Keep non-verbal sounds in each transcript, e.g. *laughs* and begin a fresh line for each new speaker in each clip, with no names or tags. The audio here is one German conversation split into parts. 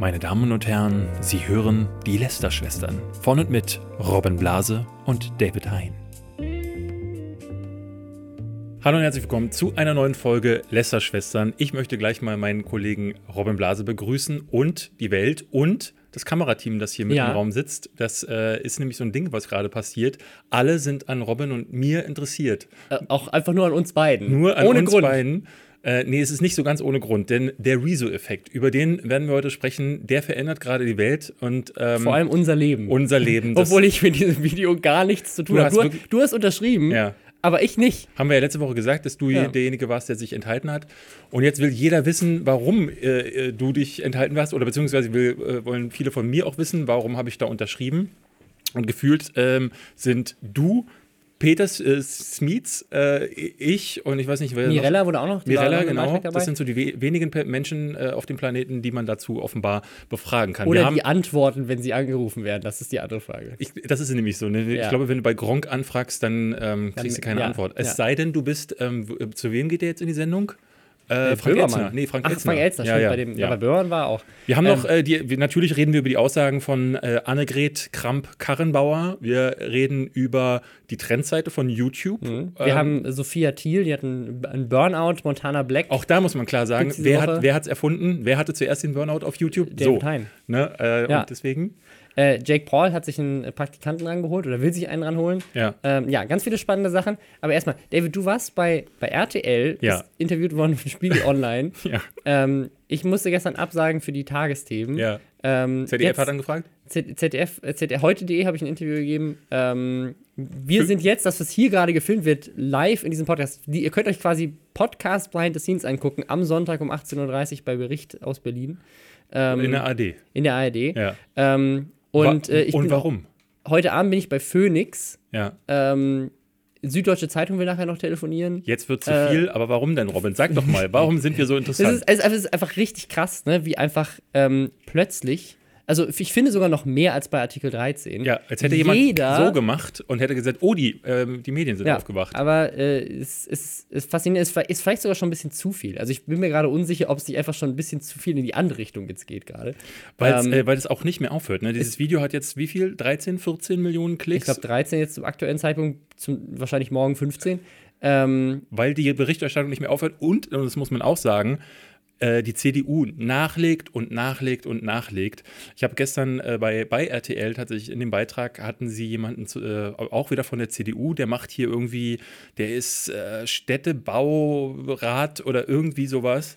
Meine Damen und Herren, Sie hören die Lester-Schwestern von und mit Robin Blase und David Hein. Hallo und herzlich willkommen zu einer neuen Folge Lester-Schwestern. Ich möchte gleich mal meinen Kollegen Robin Blase begrüßen und die Welt und das Kamerateam, das hier mit
Ja.
im Raum sitzt. Das äh, ist nämlich so ein Ding, was gerade passiert. Alle sind an Robin und mir interessiert.
Äh, auch einfach nur an uns beiden.
Nur an
Ohne
uns
Grund.
beiden. Äh, nee, es ist nicht so ganz ohne Grund, denn der Rezo-Effekt, über den werden wir heute sprechen, der verändert gerade die Welt und ähm,
Vor allem unser Leben.
unser Leben. *laughs*
Obwohl ich mit diesem Video gar nichts zu tun habe. Du, du hast unterschrieben,
Ja.
aber ich nicht.
haben wir ja letzte Woche gesagt, dass du
Ja.
derjenige warst, der sich enthalten hat. Und jetzt will jeder wissen, warum äh, äh, du dich enthalten hast, oder beziehungsweise will, äh, wollen viele von mir auch wissen, warum habe ich da unterschrieben. Und gefühlt ähm, sind du, Peter äh, Smits, äh, ich und ich weiß nicht, wer noch-
Mirella wurde auch noch.
Mirella,
noch
genau. Das sind so die we wenigen Menschen äh, auf dem Planeten, die man dazu offenbar befragen kann. Wir
Oder
haben,
die antworten, wenn sie angerufen werden. Das ist die andere Frage.
ich, das ist nämlich so. Ne? Ich
Ja.
glaube, wenn du bei Gronk anfragst, dann ähm, kriegst du keine
ja,
Antwort. Es
ja.
sei denn, du bist, ähm, zu wem geht der jetzt in die Sendung? Äh, Frank
Böhmermann.
Elzner. Nee, Frank
Ach,
Elzner.
Frank Elzner,
ja, ja,
bei dem,
ja.
bei Böhrmann war auch.
Wir haben
Ähm,
noch, äh, die, wir, natürlich reden wir über die Aussagen von äh, Annegret Kramp-Karrenbauer. Wir reden über die Trendseite von YouTube.
Wir
Ähm,
haben Sophia Thiel, die hat einen, einen Burnout, Montana Black.
auch da muss man klar sagen, wer hat hat's erfunden? Wer hatte zuerst den Burnout auf YouTube?
David
so. Ne? Äh,
Ja.
Und deswegen,
Äh, Jake Paul hat sich einen Praktikanten rangeholt oder will sich einen ranholen.
ja.
Ähm, ja, ganz viele spannende Sachen. Aber erstmal, David, du warst bei, bei RTL,
Ja.
interviewt worden von Spiegel *laughs* Online.
Ja.
ähm, ich musste gestern absagen für die Tagesthemen.
ja.
Ähm,
ZDF
jetzt-
hat angefragt?
Z- ZDF, äh, ZDF heute.de habe ich ein Interview gegeben. Ähm, wir sind jetzt, das, was hier gerade gefilmt wird, live in diesem Podcast. Die, ihr könnt euch quasi Podcast Behind the Scenes angucken am Sonntag um 18.30 Uhr bei Bericht aus Berlin. Ähm,
In der AD.
in der ARD.
Ja.
Ähm, und äh, ich
und
bin,
warum?
heute Abend bin ich bei Phoenix.
Ja.
Ähm, Süddeutsche Zeitung will nachher noch telefonieren.
Jetzt wird zu
Äh,
viel, aber warum denn, Robin? Sag doch mal, warum sind wir so *laughs*
Es
interessant?
ist, es ist einfach richtig krass, ne? wie einfach ähm, plötzlich, also ich finde sogar noch mehr als bei Artikel 13.
ja, als hätte jemand
jeder,
so gemacht und hätte gesagt, oh, die, ähm, die Medien sind
ja,
aufgewacht.
Aber äh, es, es, es faszinierend, es ist vielleicht sogar schon ein bisschen zu viel. Also ich bin mir gerade unsicher, ob es nicht einfach schon ein bisschen zu viel in die andere Richtung jetzt geht gerade. Ähm,
äh, weil es auch nicht mehr aufhört. Ne? Dieses Video hat jetzt wie viel? 13, 14 Millionen
Ich
Klicks?
glaube 13 jetzt zum aktuellen Zeitpunkt, zum, wahrscheinlich morgen 15. Ähm,
weil die Berichterstattung nicht mehr aufhört und, und das muss man auch sagen, äh, die CDU nachlegt und nachlegt und nachlegt. Ich habe gestern äh, bei, bei RTL tatsächlich in dem Beitrag hatten sie jemanden zu, äh, auch wieder von der CDU, der macht hier irgendwie, der ist äh, Städtebaurat oder irgendwie sowas.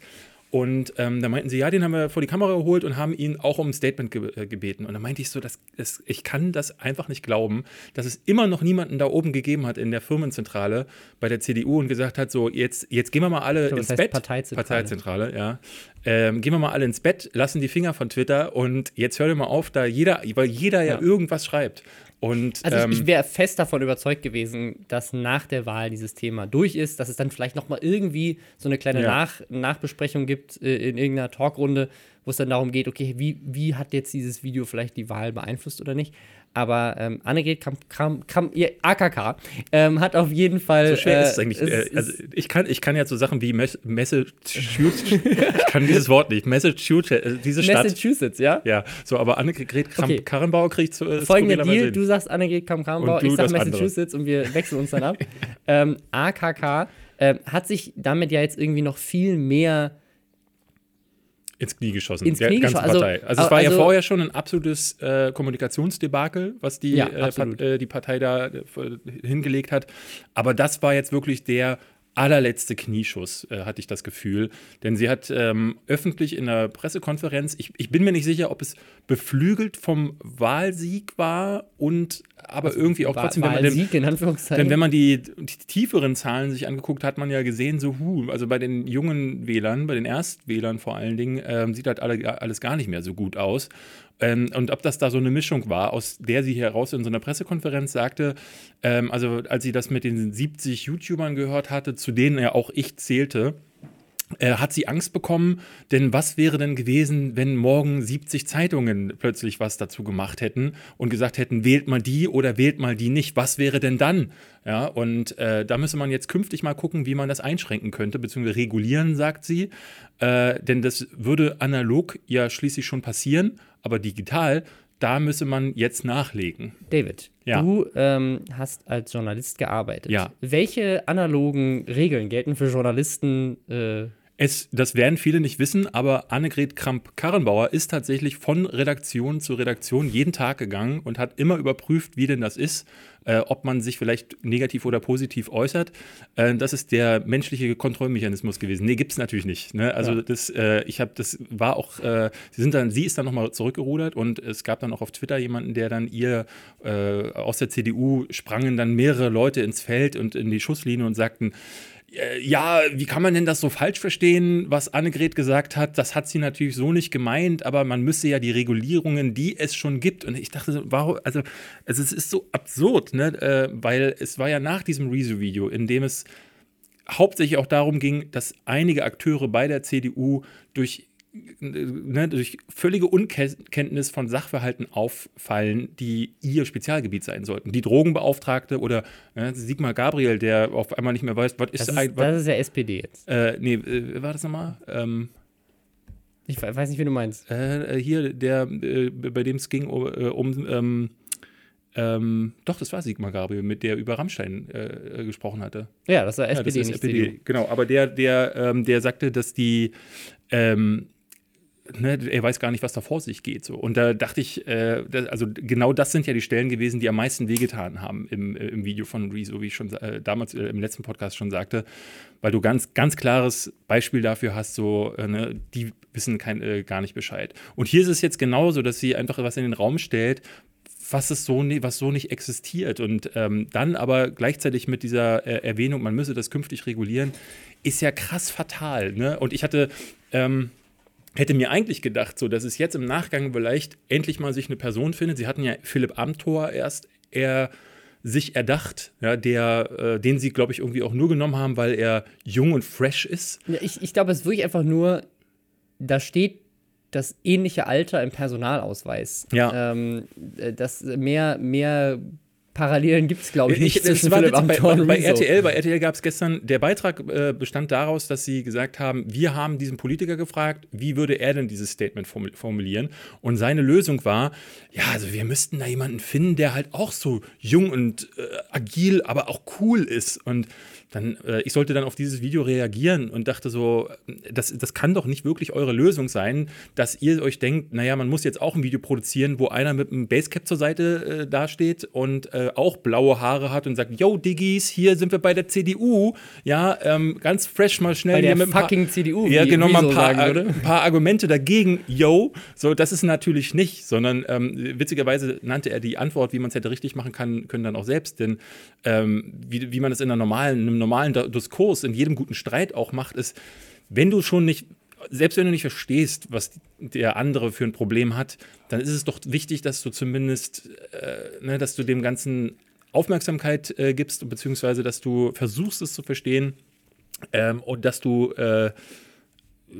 Und ähm, da meinten sie, ja, den haben wir vor die Kamera geholt und haben ihn auch um ein Statement ge äh, gebeten. Und da meinte ich so, das, das, ich kann das einfach nicht glauben, dass es immer noch niemanden da oben gegeben hat in der Firmenzentrale bei der CDU und gesagt hat, so, jetzt, jetzt gehen wir mal alle
glaube,
ins
heißt
Bett.
Parteizentrale.
Parteizentrale, ja. Ähm, gehen wir mal alle ins Bett, lassen die Finger von Twitter und jetzt hört ihr mal auf, da jeder, weil jeder ja,
Ja.
irgendwas schreibt. Und
Also
ähm,
ich, ich wäre fest davon überzeugt gewesen, dass nach der Wahl dieses Thema durch ist, dass es dann vielleicht noch mal irgendwie so eine kleine
Ja.
nach Nachbesprechung gibt äh, in irgendeiner Talkrunde, wo es dann darum geht, okay, wie, wie hat jetzt dieses Video vielleicht die Wahl beeinflusst oder nicht. Aber ähm, Annegret Kramp, Kramp, Kramp, ihr AKK ähm, hat auf jeden Fall.
so schwer
äh,
ist es eigentlich. äh, also ich kann, ich kann ja so Sachen wie Mes- Massachusetts, *laughs* ich kann dieses Wort nicht, Massachusetts, äh, diese Stadt.
Massachusetts, ja?
Ja, so, aber Annegret
Okay.
Kramp-Karrenbauer kriegt zu. äh,
Folgender
skurrilerweise
Deal, du sagst Annegret Kramp-Karrenbauer,
Und du
ich sag
das andere.
Massachusetts und wir wechseln uns dann ab. *laughs* ähm, AKK ähm, hat sich damit ja jetzt irgendwie noch viel mehr
ins Knie geschossen,
Ins Knie geschossen, also-.
Also, es war ja
also-
vorher schon ein absolutes äh, Kommunikationsdebakel, was die,
Ja,
äh. Part, äh, die Partei da äh, hingelegt hat. Aber das war jetzt wirklich der allerletzte Knieschuss, äh, hatte ich das Gefühl. Denn sie hat ähm, öffentlich in einer Pressekonferenz, ich, ich bin mir nicht sicher, ob es beflügelt vom Wahlsieg war und aber irgendwie auch trotzdem, wenn man den,
Wahlsieg in Anführungszeichen.
denn wenn man die, die tieferen Zahlen sich angeguckt hat, hat man ja gesehen, so, hu, also bei den jungen Wählern, bei den Erstwählern vor allen Dingen, ähm, sieht halt alle, alles gar nicht mehr so gut aus. Ähm, und ob das da so eine Mischung war, aus der sie heraus in so einer Pressekonferenz sagte, ähm, also als sie das mit den 70 YouTubern gehört hatte, zu denen ja auch ich zählte, äh, hat sie Angst bekommen, denn was wäre denn gewesen, wenn morgen 70 Zeitungen plötzlich was dazu gemacht hätten und gesagt hätten, wählt mal die oder wählt mal die nicht, was wäre denn dann? Ja, und äh, da müsse man jetzt künftig mal gucken, wie man das einschränken könnte, beziehungsweise regulieren, sagt sie, äh, denn das würde analog ja schließlich schon passieren, aber digital da müsse man jetzt nachlegen.
David, ja. du ähm, hast als Journalist gearbeitet.
Ja.
Welche analogen Regeln gelten für Journalisten? Äh
es, das werden viele nicht wissen, aber Annegret Kramp-Karrenbauer ist tatsächlich von Redaktion zu Redaktion jeden Tag gegangen und hat immer überprüft, wie denn das ist, äh, ob man sich vielleicht negativ oder positiv äußert. Äh, das ist der menschliche Kontrollmechanismus gewesen. Nee, gibt es natürlich nicht. Ne? Also ja. das, äh, ich habe, das war auch, äh, sie sind dann, sie ist dann nochmal zurückgerudert und es gab dann auch auf Twitter jemanden, der dann ihr äh, aus der CDU sprangen dann mehrere Leute ins Feld und in die Schusslinie und sagten, ja, wie kann man denn das so falsch verstehen, was Annegret gesagt hat? Das hat sie natürlich so nicht gemeint, aber man müsse ja die Regulierungen, die es schon gibt. Und ich dachte, warum, also, also es ist so absurd, ne? Äh, weil es war ja nach diesem Rezo-Video, in dem es hauptsächlich auch darum ging, dass einige Akteure bei der CDU durch ne, durch völlige Unkenntnis von Sachverhalten auffallen, die ihr Spezialgebiet sein sollten. Die Drogenbeauftragte oder ne, Sigmar Gabriel, der auf einmal nicht mehr weiß, was ist,
das
ist
Das ist ja SPD jetzt.
Äh, nee, äh, war das nochmal? Ähm,
ich weiß nicht, wie du meinst.
Äh, hier, der, äh, bei dem es ging um, äh, um ähm, ähm, doch, das war Sigmar Gabriel, mit der über Rammstein äh, gesprochen hatte.
Ja, das war SPD, ja, das nicht SPD. CDU.
Genau, aber der, der, ähm, der sagte, dass die ähm, ne, er weiß gar nicht, was da vor sich geht. So. Und da dachte ich, äh, das, also genau das sind ja die Stellen gewesen, die am meisten wehgetan haben im, äh, im Video von Rezo, wie ich schon äh, damals äh, im letzten Podcast schon sagte, weil du ganz, ganz klares Beispiel dafür hast, so, äh, ne, die wissen kein, gar nicht Bescheid. Und hier ist es jetzt genauso, dass sie einfach was in den Raum stellt, was es so, was so nicht existiert. Und ähm, dann aber gleichzeitig mit dieser Erwähnung, man müsse das künftig regulieren, ist ja krass fatal. Ne? Und ich hatte ähm, hätte mir eigentlich gedacht, so, dass es jetzt im Nachgang vielleicht endlich mal sich eine Person findet. Sie hatten ja Philipp Amthor erst eher sich erdacht, ja, der, äh, den sie, glaube ich, irgendwie auch nur genommen haben, weil er jung und fresh ist.
Ja, ich ich glaube, es ist wirklich einfach nur, da steht das ähnliche Alter im Personalausweis.
Ja.
Ähm, äh, das mehr, mehr Parallelen gibt es, glaube ich, nicht.
Ich, zwischen Philipp bei, bei, bei RTL, bei RTL gab es gestern, der Beitrag äh, bestand daraus, dass sie gesagt haben, wir haben diesen Politiker gefragt, wie würde er denn dieses Statement formulieren? Und seine Lösung war, ja, also wir müssten da jemanden finden, der halt auch so jung und äh, agil, aber auch cool ist. Und dann, äh, ich sollte dann auf dieses Video reagieren und dachte so, das, das kann doch nicht wirklich eure Lösung sein, dass ihr euch denkt, naja, man muss jetzt auch ein Video produzieren, wo einer mit einem Basecap zur Seite äh, dasteht und äh, auch blaue Haare hat und sagt, yo, Diggis, hier sind wir bei der CDU, ja, ähm, ganz fresh mal schnell
bei der
hier
mit fucking paar, CDU,
ja, genau, mal ein paar, ein paar Argumente dagegen, yo, so, das ist natürlich nicht, sondern ähm, witzigerweise nannte er die Antwort, wie man es hätte richtig machen kann, können dann auch selbst, denn ähm, wie, wie man es in einer normalen, einem normalen Diskurs, in jedem guten Streit auch macht, ist, wenn du schon nicht, selbst wenn du nicht verstehst, was der andere für ein Problem hat, dann ist es doch wichtig, dass du zumindest, äh, ne, dass du dem Ganzen Aufmerksamkeit äh, gibst, beziehungsweise dass du versuchst, es zu verstehen ähm, und dass du äh,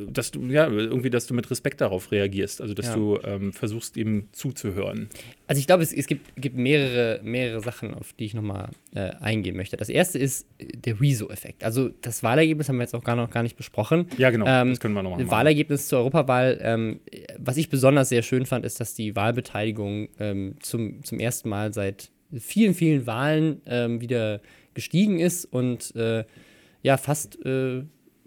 dass du, ja, irgendwie, dass du mit Respekt darauf reagierst, also dass ja. du ähm, versuchst, ihm zuzuhören.
Also ich glaube, es, es gibt, gibt, mehrere, mehrere Sachen, auf die ich nochmal äh, eingehen möchte. Das erste ist der Rezo-Effekt. Also das Wahlergebnis haben wir jetzt auch gar noch gar nicht besprochen.
Ja, genau, ähm, das können wir nochmal
machen. Wahlergebnis zur Europawahl, ähm, was ich besonders sehr schön fand, ist, dass die Wahlbeteiligung ähm, zum, zum ersten Mal seit vielen, vielen Wahlen ähm, wieder gestiegen ist und äh, ja, fast, äh,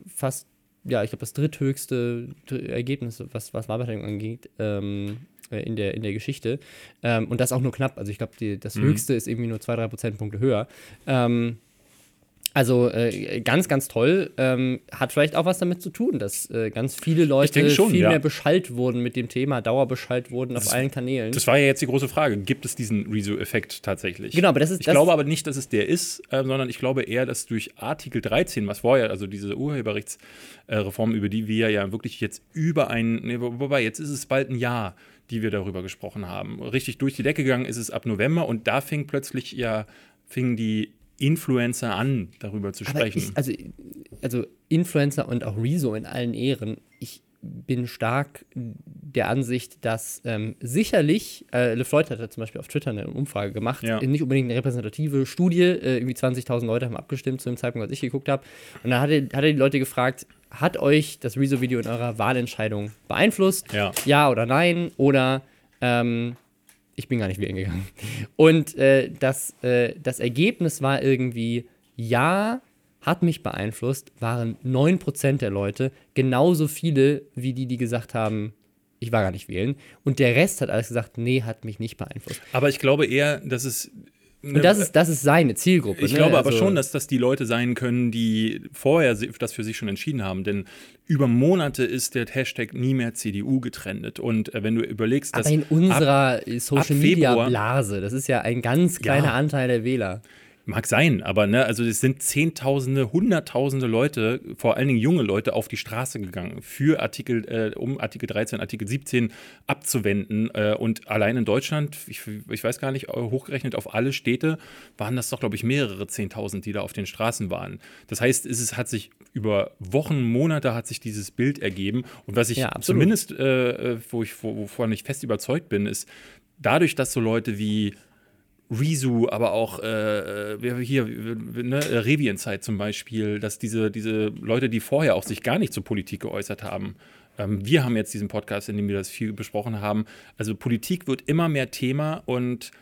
fast ja, ich glaube, das dritthöchste Ergebnis, was, was Wahlbeteiligung angeht, ähm, äh, in, der, in der Geschichte. Ähm, und das auch nur knapp. Also ich glaube, das mhm. höchste ist irgendwie nur zwei, drei Prozentpunkte höher. Ähm, also äh, ganz, ganz toll. Ähm, hat vielleicht auch was damit zu tun, dass äh, ganz viele Leute
schon,
viel
ja.
mehr beschallt wurden mit dem Thema, dauerbeschallt wurden das, auf allen Kanälen.
Das war ja jetzt die große Frage. Gibt es diesen Rezo-Effekt tatsächlich?
Genau, aber das ist.
Ich das glaube aber nicht, dass es der ist, äh, sondern ich glaube eher, dass durch Artikel 13, was vorher, also diese Urheberrechtsreform, über die wir ja wirklich jetzt über ein, nee, wobei jetzt ist es bald ein Jahr, die wir darüber gesprochen haben. Richtig durch die Decke gegangen ist es ab November und da fing plötzlich ja, fingen die Influencer an, darüber zu sprechen.
Ich, also, also Influencer und auch Rezo in allen Ehren. Ich bin stark der Ansicht, dass ähm, sicherlich, äh, LeFloid hat ja zum Beispiel auf Twitter eine Umfrage gemacht,
Ja.
nicht unbedingt eine repräsentative Studie, äh, irgendwie 20.000 Leute haben abgestimmt zu dem Zeitpunkt, als ich geguckt habe. Und da hat er, hat er die Leute gefragt, hat euch das Rezo-Video in eurer Wahlentscheidung beeinflusst?
Ja.
Ja oder nein? Oder ähm, ich bin gar nicht wählen gegangen. Und äh, das, äh, das Ergebnis war irgendwie, ja, hat mich beeinflusst, waren 9% der Leute, genauso viele wie die, die gesagt haben, ich war gar nicht wählen. Und der Rest hat alles gesagt, nee, hat mich nicht beeinflusst.
Aber ich glaube eher, dass es.
Und das ist, das ist seine Zielgruppe.
Ich
ne?
glaube aber
Also-
schon, dass das die Leute sein können, die vorher das für sich schon entschieden haben. Denn über Monate ist der Hashtag nie mehr CDU getrennt. Und äh, wenn du überlegst, dass
Aber in unserer Social Media Blase, das ist ja ein ganz kleiner
Ja.
Anteil der Wähler.
Mag sein, aber ne, also es sind Zehntausende, Hunderttausende Leute, vor allen Dingen junge Leute, auf die Straße gegangen, für Artikel, äh, um Artikel 13, Artikel 17 abzuwenden. Äh, und allein in Deutschland, ich, ich weiß gar nicht, äh, hochgerechnet auf alle Städte, waren das doch, glaube ich, mehrere Zehntausend, die da auf den Straßen waren. Das heißt, es ist, hat sich über Wochen, Monate hat sich dieses Bild ergeben. Und was ich
Ja,
zumindest, äh, äh, wo ich, wo, wovon ich fest überzeugt bin, ist, dadurch, dass so Leute wie Rezo, aber auch äh, wer hier, ne, Revienzeit zum Beispiel, dass diese, diese Leute, die vorher auch sich gar nicht zur Politik geäußert haben, ähm, wir haben jetzt diesen Podcast, in dem wir das viel besprochen haben. Also Politik wird immer mehr Thema und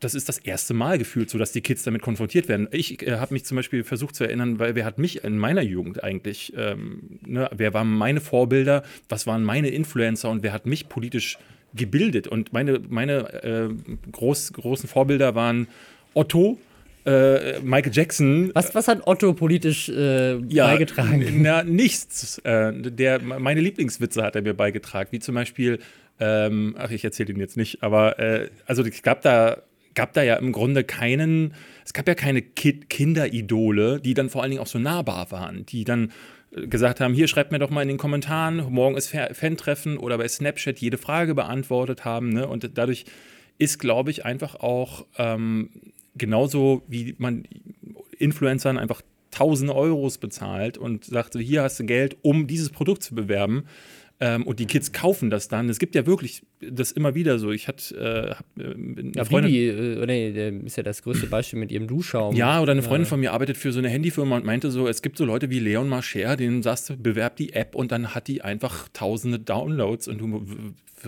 das ist das erste Mal gefühlt so, dass die Kids damit konfrontiert werden. Ich äh, habe mich zum Beispiel versucht zu erinnern, weil wer hat mich in meiner Jugend eigentlich, ähm, ne, wer waren meine Vorbilder, was waren meine Influencer und wer hat mich politisch gebildet? Und meine, meine äh, groß, großen Vorbilder waren Otto, äh, Michael Jackson,
Was, was hat Otto politisch äh, beigetragen?
na, nichts. Äh, der, meine Lieblingswitze hat er mir beigetragen, wie zum Beispiel, ähm, ach, ich erzähle ihn jetzt nicht, aber äh, also es gab da, gab da ja im Grunde keinen, es gab ja keine Ki Kinderidole, die dann vor allen Dingen auch so nahbar waren, die dann gesagt haben, hier schreibt mir doch mal in den Kommentaren, morgen ist Fa- Fan-Treffen oder bei Snapchat jede Frage beantwortet haben. Ne? Und dadurch ist, glaube ich, einfach auch ähm, genauso wie man Influencern einfach 1000 Euros bezahlt und sagt, so, hier hast du Geld, um dieses Produkt zu bewerben. Ähm, und die Kids kaufen das dann. Es gibt ja wirklich das immer wieder so. Ich hatte äh, hab, äh, eine
Ja,
Freundin,
Bibi, äh, nee, ist ja das größte Beispiel mit ihrem Duschschaum.
ja, oder eine Freundin von mir arbeitet für so eine Handyfirma und meinte so, es gibt so Leute wie Leon Marcher, denen sagst du, bewerb die App und dann hat die einfach tausende Downloads und du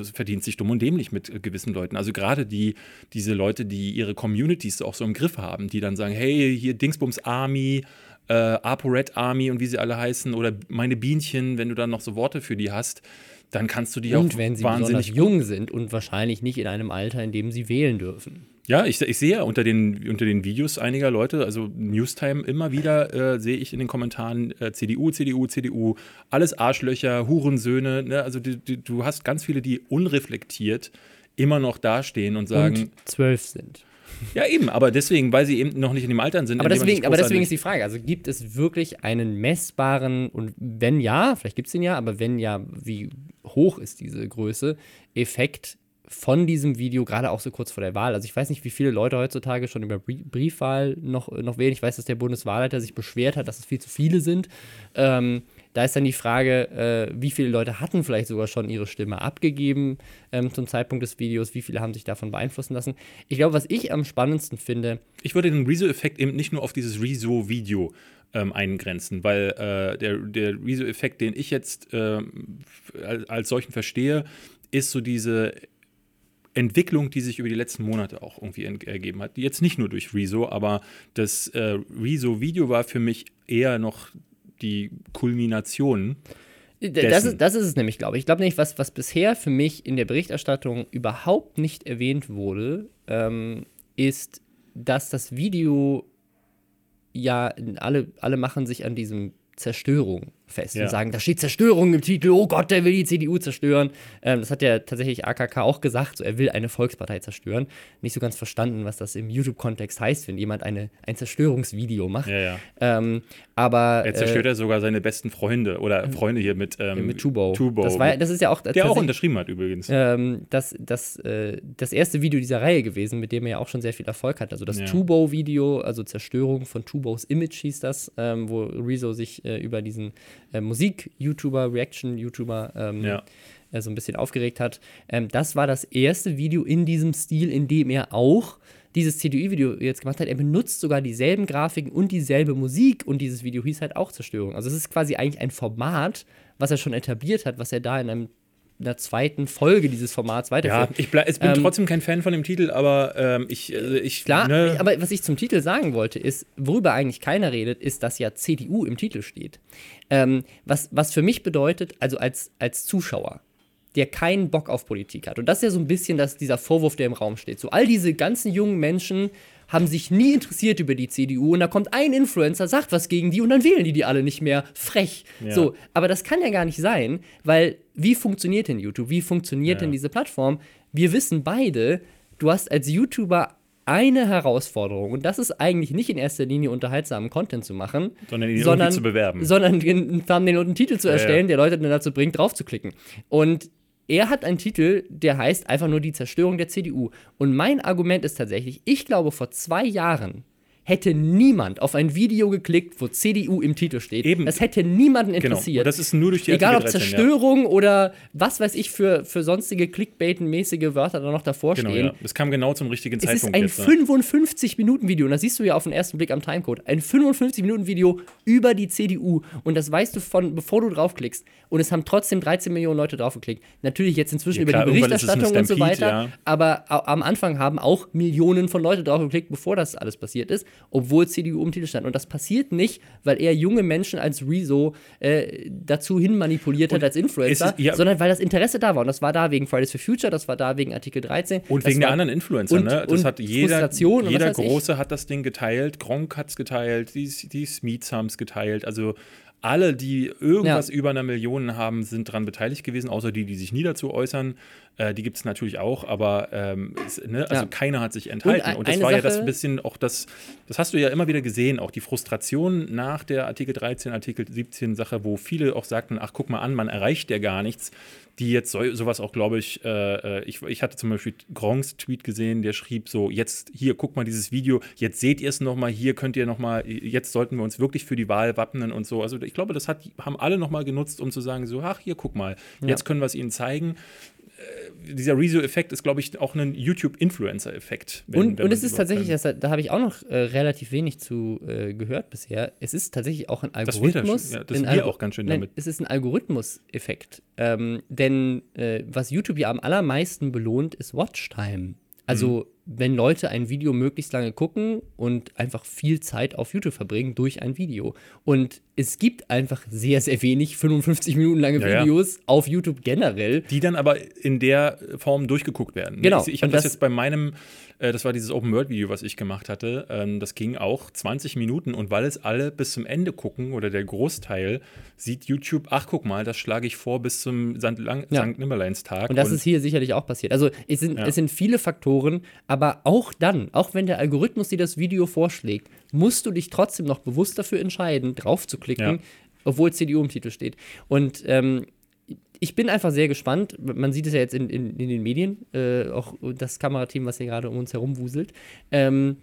verdienst dich dumm und dämlich mit äh, gewissen Leuten. Also gerade die, diese Leute, die ihre Communities auch so im Griff haben, die dann sagen, hey, hier Dingsbums Army, äh, ApoRed Army und wie sie alle heißen oder meine Bienchen, wenn du dann noch so Worte für die hast, dann kannst du die
Und
auch
wenn sie
wahnsinnig
jung sind und wahrscheinlich nicht in einem Alter, in dem sie wählen dürfen.
Ja, ich, ich sehe ja unter den, unter den Videos einiger Leute, also Newstime, immer wieder äh, sehe ich in den Kommentaren äh, CDU, CDU, CDU, alles Arschlöcher, Hurensöhne. Ne? Also die, die, du hast ganz viele, die unreflektiert immer noch dastehen und sagen,
und zwölf sind.
Ja eben, aber deswegen, weil sie eben noch nicht in dem Alter sind.
Aber deswegen, aber deswegen ist die Frage, also gibt es wirklich einen messbaren, und wenn ja, vielleicht gibt es den ja, aber wenn ja, wie hoch ist diese Größe, Effekt von diesem Video, gerade auch so kurz vor der Wahl. Also ich weiß nicht, wie viele Leute heutzutage schon über Brie- Briefwahl noch, noch wählen. Ich weiß, dass der Bundeswahlleiter sich beschwert hat, dass es viel zu viele sind. Ähm, da ist dann die Frage, äh, wie viele Leute hatten vielleicht sogar schon ihre Stimme abgegeben ähm, zum Zeitpunkt des Videos, wie viele haben sich davon beeinflussen lassen. Ich glaube, was ich am spannendsten finde,
Ich würde den Rezo-Effekt eben nicht nur auf dieses Rezo-Video ähm, eingrenzen, weil äh, der, der Rezo-Effekt, den ich jetzt ähm, als, solchen verstehe, ist so diese Entwicklung, die sich über die letzten Monate auch irgendwie ergeben hat. Jetzt nicht nur durch Rezo, aber das äh, Rezo-Video war für mich eher noch die Kulmination.
Das
dessen.
ist, das ist es nämlich, glaube ich. Ich glaube nämlich, was, was bisher für mich in der Berichterstattung überhaupt nicht erwähnt wurde, ähm, ist, dass das Video ja, alle, alle machen sich an diesem Zerstörung fest
Ja.
und sagen, da steht Zerstörung im Titel, oh Gott, der will die CDU zerstören. Ähm, das hat ja tatsächlich AKK auch gesagt, so, er will eine Volkspartei zerstören. Nicht so ganz verstanden, was das im YouTube-Kontext heißt, wenn jemand eine, ein Zerstörungsvideo macht.
Ja, ja.
Ähm, aber
Er zerstört ja sogar seine besten Freunde oder Freunde hier mit, ähm,
äh, mit Tubo.
Tubo.
Das, war, das ist ja auch
der auch unterschrieben hat übrigens.
ähm, das, das, äh, das erste Video dieser Reihe gewesen, mit dem er ja auch schon sehr viel Erfolg hat. Also das
Ja.
Tubo-Video, also Zerstörung von Tubos Image hieß das, ähm, wo Rezo sich äh, über diesen äh, Musik-YouTuber, Reaction-YouTuber ähm,
Ja.
äh, so ein bisschen aufgeregt hat. Ähm, das war das erste Video in diesem Stil, in dem er auch dieses CDU-Video jetzt gemacht hat. Er benutzt sogar dieselben Grafiken und dieselbe Musik und dieses Video hieß halt auch Zerstörung. Also es ist quasi eigentlich ein Format, was er schon etabliert hat, was er da in einem in einer zweiten Folge dieses Formats
Ja,
weiterführt.
ich, bleib, ich bin
Ähm,
trotzdem kein Fan von dem Titel, aber ähm, ich, also ich
Klar,
ne,
aber was ich zum Titel sagen wollte, ist, worüber eigentlich keiner redet, ist, dass ja CDU im Titel steht. Ähm, was, was für mich bedeutet, also als, als Zuschauer, der keinen Bock auf Politik hat. Und das ist ja so ein bisschen das, dieser Vorwurf, der im Raum steht. So all diese ganzen jungen Menschen haben sich nie interessiert über die CDU und da kommt ein Influencer, sagt was gegen die und dann wählen die die alle nicht mehr. Frech.
Ja.
So, aber das kann ja gar nicht sein, weil wie funktioniert denn YouTube? Wie funktioniert
Ja.
denn diese Plattform? Wir wissen beide, du hast als YouTuber eine Herausforderung und das ist eigentlich nicht in erster Linie unterhaltsamen Content zu machen,
Sondern ihn
sondern,
zu bewerben.
sondern einen Thumbnail und einen Titel zu
Ja,
erstellen,
ja.
der Leute dann dazu bringt, drauf zu klicken. Und er hat einen Titel, der heißt einfach nur die Zerstörung der CDU. Und mein Argument ist tatsächlich, ich glaube, vor zwei Jahren hätte niemand auf ein Video geklickt, wo CDU im Titel steht.
Eben.
Das hätte niemanden
genau.
interessiert.
Und das ist nur durch die
Egal ob
Artikel 13,
Zerstörung oder was weiß ich für, für sonstige Clickbait-mäßige Wörter da noch davor
Ja. Genau,
stehen.
ja. Das kam genau zum richtigen
Es ist
Zeitpunkt
ein
jetzt. Ne?
55-Minuten-Video und das siehst du ja auf den ersten Blick am Timecode. Ein 55-Minuten-Video über die CDU und das weißt du von, bevor du draufklickst. Und es haben trotzdem 13 Millionen Leute draufgeklickt. Natürlich jetzt inzwischen
Ja, klar,
über die Berichterstattung und so
Stampede,
weiter.
ja.
Aber a- am Anfang haben auch Millionen von Leute draufgeklickt, bevor das alles passiert ist, obwohl CDU im Titel stand. Und das passiert nicht, weil er junge Menschen als Rezo äh, dazu hin manipuliert hat als Influencer,
ist- ja.
sondern weil das Interesse da war. Und das war da wegen Fridays for Future, das war da wegen Artikel 13.
Und wegen der
war-
anderen Influencer,
und-
ne? Das
und
hat jeder,
und
jeder
weiß ich.
Große hat das Ding geteilt, Gronk hat es geteilt, die, die Smeets haben es geteilt. Also alle, die irgendwas
Ja.
über einer Million haben, sind daran beteiligt gewesen, außer die, die sich nie dazu äußern. Äh, die gibt es natürlich auch, aber ähm, ne? also
Ja.
keiner hat sich enthalten.
ein-
Und, das war ja das
Sache-
bisschen auch das, das hast du ja immer wieder gesehen, auch die Frustration nach der Artikel 13, Artikel 17 Sache, wo viele auch sagten, ach guck mal an, man erreicht ja gar nichts die jetzt so, sowas auch, glaube ich, äh, ich, ich hatte zum Beispiel Gronks Tweet gesehen, der schrieb so, jetzt hier, guck mal dieses Video, jetzt seht ihr es nochmal, hier könnt ihr nochmal, jetzt sollten wir uns wirklich für die Wahl wappnen und so. Also ich glaube, das hat, haben alle nochmal genutzt, um zu sagen, so, ach, hier, guck mal, jetzt können wir es ihnen zeigen. Äh, dieser Rezo-Effekt ist, glaube ich, auch ein YouTube-Influencer-Effekt.
Und, und es ist tatsächlich, das, da habe ich auch noch äh, relativ wenig zu äh, gehört bisher. Es ist tatsächlich auch ein
Das
Algorithmus.
schon- ja, das
Algo-
auch ganz schön
Nein,
damit.
Es ist ein Algorithmus-Effekt. Ähm, denn äh, was YouTube ja am allermeisten belohnt, ist Watchtime. Also,
Mhm.
wenn Leute ein Video möglichst lange gucken und einfach viel Zeit auf YouTube verbringen durch ein Video. Und es gibt einfach sehr, sehr wenig 55 Minuten lange
Ja, ja.
Videos auf YouTube generell.
die dann aber in der Form durchgeguckt werden.
Genau.
Ich, ich habe das,
das-
jetzt bei meinem, äh, das war dieses Open World Video, was ich gemacht hatte. Ähm, das ging auch 20 Minuten und weil es alle bis zum Ende gucken oder der Großteil, sieht YouTube, ach guck mal, das schlage ich vor bis zum St. Lang-
Ja.
St. Nimmerleinstag.
Und das ist hier sicherlich auch passiert. Also es sind,
Ja.
es sind viele Faktoren, aber auch dann, auch wenn der Algorithmus dir das Video vorschlägt, musst du dich trotzdem noch bewusst dafür entscheiden, drauf zu klicken,
Ja.
obwohl CDU im Titel steht. Und ähm, ich bin einfach sehr gespannt. Man sieht es ja jetzt in, in, in den Medien, äh, auch das Kamerateam, was hier gerade um uns herum wuselt. Ähm,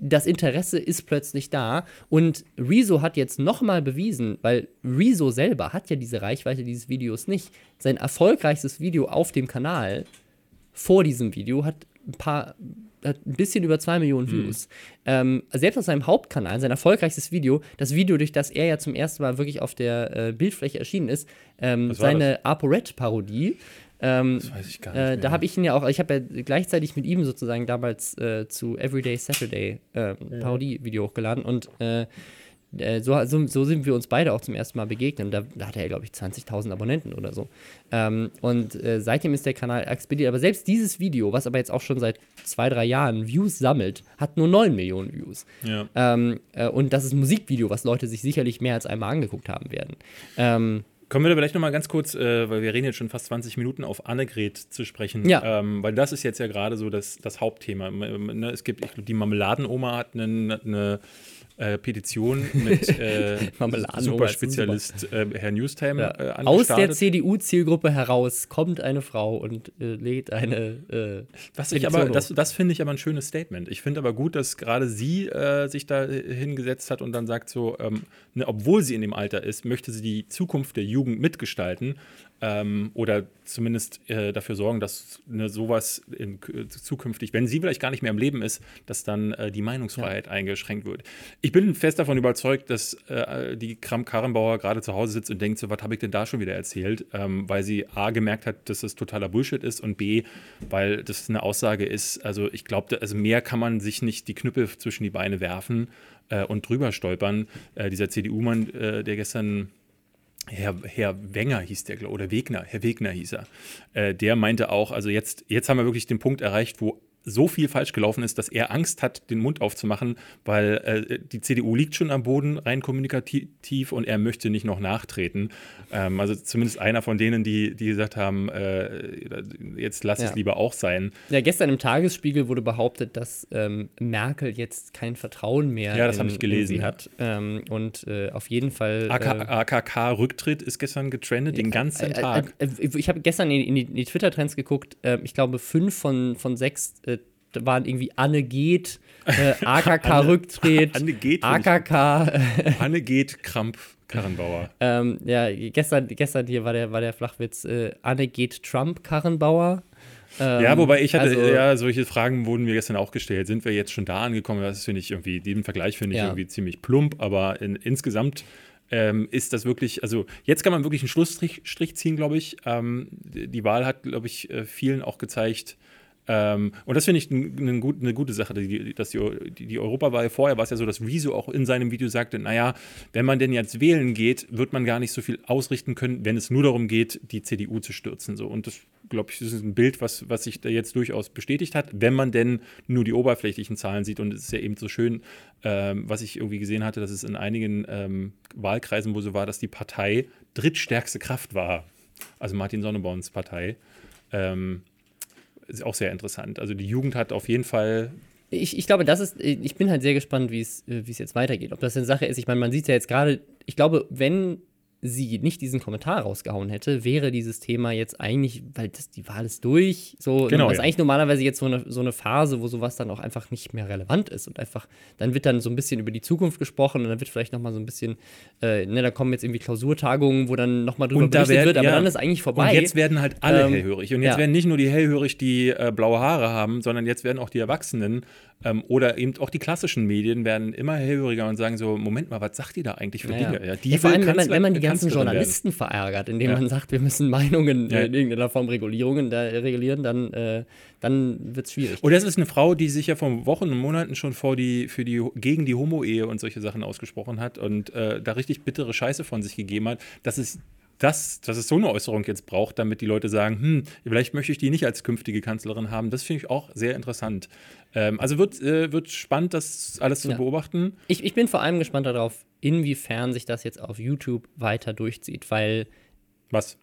das Interesse ist plötzlich da und Rezo hat jetzt nochmal bewiesen, weil Rezo selber hat ja diese Reichweite dieses Videos nicht. Sein erfolgreichstes Video auf dem Kanal vor diesem Video hat ein paar, hat ein bisschen über zwei Millionen
Hm.
Views. Ähm, selbst auf seinem Hauptkanal, sein erfolgreichstes Video, das Video, durch das er ja zum ersten Mal wirklich auf der äh, Bildfläche erschienen ist, ähm, seine ApoRed-Parodie. Ähm,
das weiß ich gar nicht.
äh, da habe ich ihn ja auch, ich habe ja gleichzeitig mit ihm sozusagen damals äh, zu Everyday Saturday äh, Parodie-Video hochgeladen und äh, so, so, so, sind wir uns beide auch zum ersten Mal begegnet. Da, da hatte er, glaube ich, 20.000 Abonnenten oder so. Ähm, und äh, seitdem ist der Kanal explodiert. Aber selbst dieses Video, was aber jetzt auch schon seit zwei, drei Jahren Views sammelt, hat nur 9 Millionen Views.
Ja.
Ähm, äh, und das ist ein Musikvideo, was Leute sich sicherlich mehr als einmal angeguckt haben werden. Ähm,
Kommen wir da vielleicht noch mal ganz kurz, äh, weil wir reden jetzt schon fast 20 Minuten, auf Annegret zu sprechen.
Ja.
Ähm, weil das ist jetzt ja gerade so das, das Hauptthema. Ne, es gibt, ich glaube, die Marmeladenoma hat eine, eine äh, Petition mit *laughs* äh, Superspezialist äh, Herr Newstime
ja.
äh,
Aus der CDU-Zielgruppe heraus kommt eine Frau und äh, lädt eine
Was ich aber, das, das finde ich aber ein schönes Statement. Ich finde aber gut, dass gerade sie äh, sich da hingesetzt hat und dann sagt so, ähm, ne, obwohl sie in dem Alter ist, möchte sie die Zukunft der Jugend mitgestalten ähm, oder zumindest äh, dafür sorgen, dass ne, sowas in, äh, zukünftig, wenn sie vielleicht gar nicht mehr im Leben ist, dass dann äh, die Meinungsfreiheit ja. eingeschränkt wird. Ich bin fest davon überzeugt, dass äh, die Kram-Karrenbauer gerade zu Hause sitzt und denkt, so, was habe ich denn da schon wieder erzählt? Ähm, weil sie A, gemerkt hat, dass das totaler Bullshit ist und B, weil das eine Aussage ist, also ich glaube, also mehr kann man sich nicht die Knüppel zwischen die Beine werfen äh, und drüber stolpern. Äh, dieser CDU-Mann, der gestern Herr, Herr Wenger hieß der, oder Wegner, Herr Wegner hieß er. Äh, der meinte auch, also jetzt, jetzt haben wir wirklich den Punkt erreicht, wo so viel falsch gelaufen ist, dass er Angst hat, den Mund aufzumachen, weil äh, die CDU liegt schon am Boden rein kommunikativ und er möchte nicht noch nachtreten. Ähm, also zumindest einer von denen, die, die gesagt haben, äh, jetzt lass ja. es lieber auch sein.
Ja, gestern im Tagesspiegel wurde behauptet, dass ähm, Merkel jetzt kein Vertrauen mehr
ja, das in, ich gelesen.
hat. Ähm, und äh, auf jeden Fall.
AKK-Rücktritt äh, ist gestern getrendet, den ganzen
äh, äh,
Tag.
ich habe gestern in, in die, die Twitter-Trends geguckt. Ich glaube, fünf von, von sechs waren irgendwie Anne geht, äh, *laughs* AKK Rücktritt,
Anne geht,
AKK. *laughs*
Anne geht Kramp. Karrenbauer.
ähm, ja, gestern, gestern hier war der, war der Flachwitz äh, Anne geht Trump Karrenbauer.
Ähm, ja, wobei ich hatte, also, ja, solche Fragen wurden mir gestern auch gestellt. Sind wir jetzt schon da angekommen? Das finde ich irgendwie, den Vergleich finde ich ja. irgendwie ziemlich plump, aber in, insgesamt ähm, ist das wirklich, also jetzt kann man wirklich einen Schlussstrich ziehen, glaube ich. Ähm, die Wahl hat, glaube ich, äh, vielen auch gezeigt, ähm, und das finde ich eine gut, ne gute Sache, die, dass die, die, die Europawahl vorher war es ja so, dass Rezo auch in seinem Video sagte, naja, wenn man denn jetzt wählen geht, wird man gar nicht so viel ausrichten können, wenn es nur darum geht, die CDU zu stürzen. So. Und das, glaube ich, ist ein Bild, was, was sich da jetzt durchaus bestätigt hat, wenn man denn nur die oberflächlichen Zahlen sieht. Und es ist ja eben so schön, ähm, was ich irgendwie gesehen hatte, dass es in einigen ähm, Wahlkreisen, wo so war, dass die Partei drittstärkste Kraft war. Also Martin Sonneborns Partei. Ähm, ist auch sehr interessant. Also die Jugend hat auf jeden Fall
ich, ich glaube, das ist, ich bin halt sehr gespannt, wie es jetzt weitergeht. Ob das eine Sache ist, ich meine, man sieht ja jetzt gerade, ich glaube, wenn sie nicht diesen Kommentar rausgehauen hätte, wäre dieses Thema jetzt eigentlich, weil das, die Wahl ist durch, so,
genau,
das
ja.
ist eigentlich normalerweise jetzt so eine, so eine Phase, wo sowas dann auch einfach nicht mehr relevant ist und einfach, dann wird dann so ein bisschen über die Zukunft gesprochen und dann wird vielleicht nochmal so ein bisschen, äh, ne, da kommen jetzt irgendwie Klausurtagungen, wo dann nochmal drüber
und berichtet
wird, aber
ja.
dann ist eigentlich vorbei.
Und jetzt werden halt alle ähm, hellhörig und jetzt ja. werden nicht nur die hellhörig, die äh, blaue Haare haben, sondern jetzt werden auch die Erwachsenen ähm, oder eben auch die klassischen Medien werden immer hellhöriger und sagen so, Moment mal, was sagt ihr da eigentlich für
ja,
Dinge?
Ja, die ja, vor allem, wenn man, wenn man die ganzen Journalisten werden. verärgert, indem man sagt, wir müssen Meinungen äh, in irgendeiner Form Regulierungen da, regulieren, dann, äh, dann wird es schwierig.
Und das ist eine Frau, die sich ja vor Wochen und Monaten schon vor die, für die, gegen die Homo-Ehe und solche Sachen ausgesprochen hat und äh, da richtig bittere Scheiße von sich gegeben hat. Das ist das, dass es so eine Äußerung jetzt braucht, damit die Leute sagen, hm, vielleicht möchte ich die nicht als künftige Kanzlerin haben, das finde ich auch sehr interessant. Ähm, also wird, äh, wird spannend, das alles zu ja. beobachten.
Ich, ich bin vor allem gespannt darauf, inwiefern sich das jetzt auf YouTube weiter durchzieht, weil.
Was?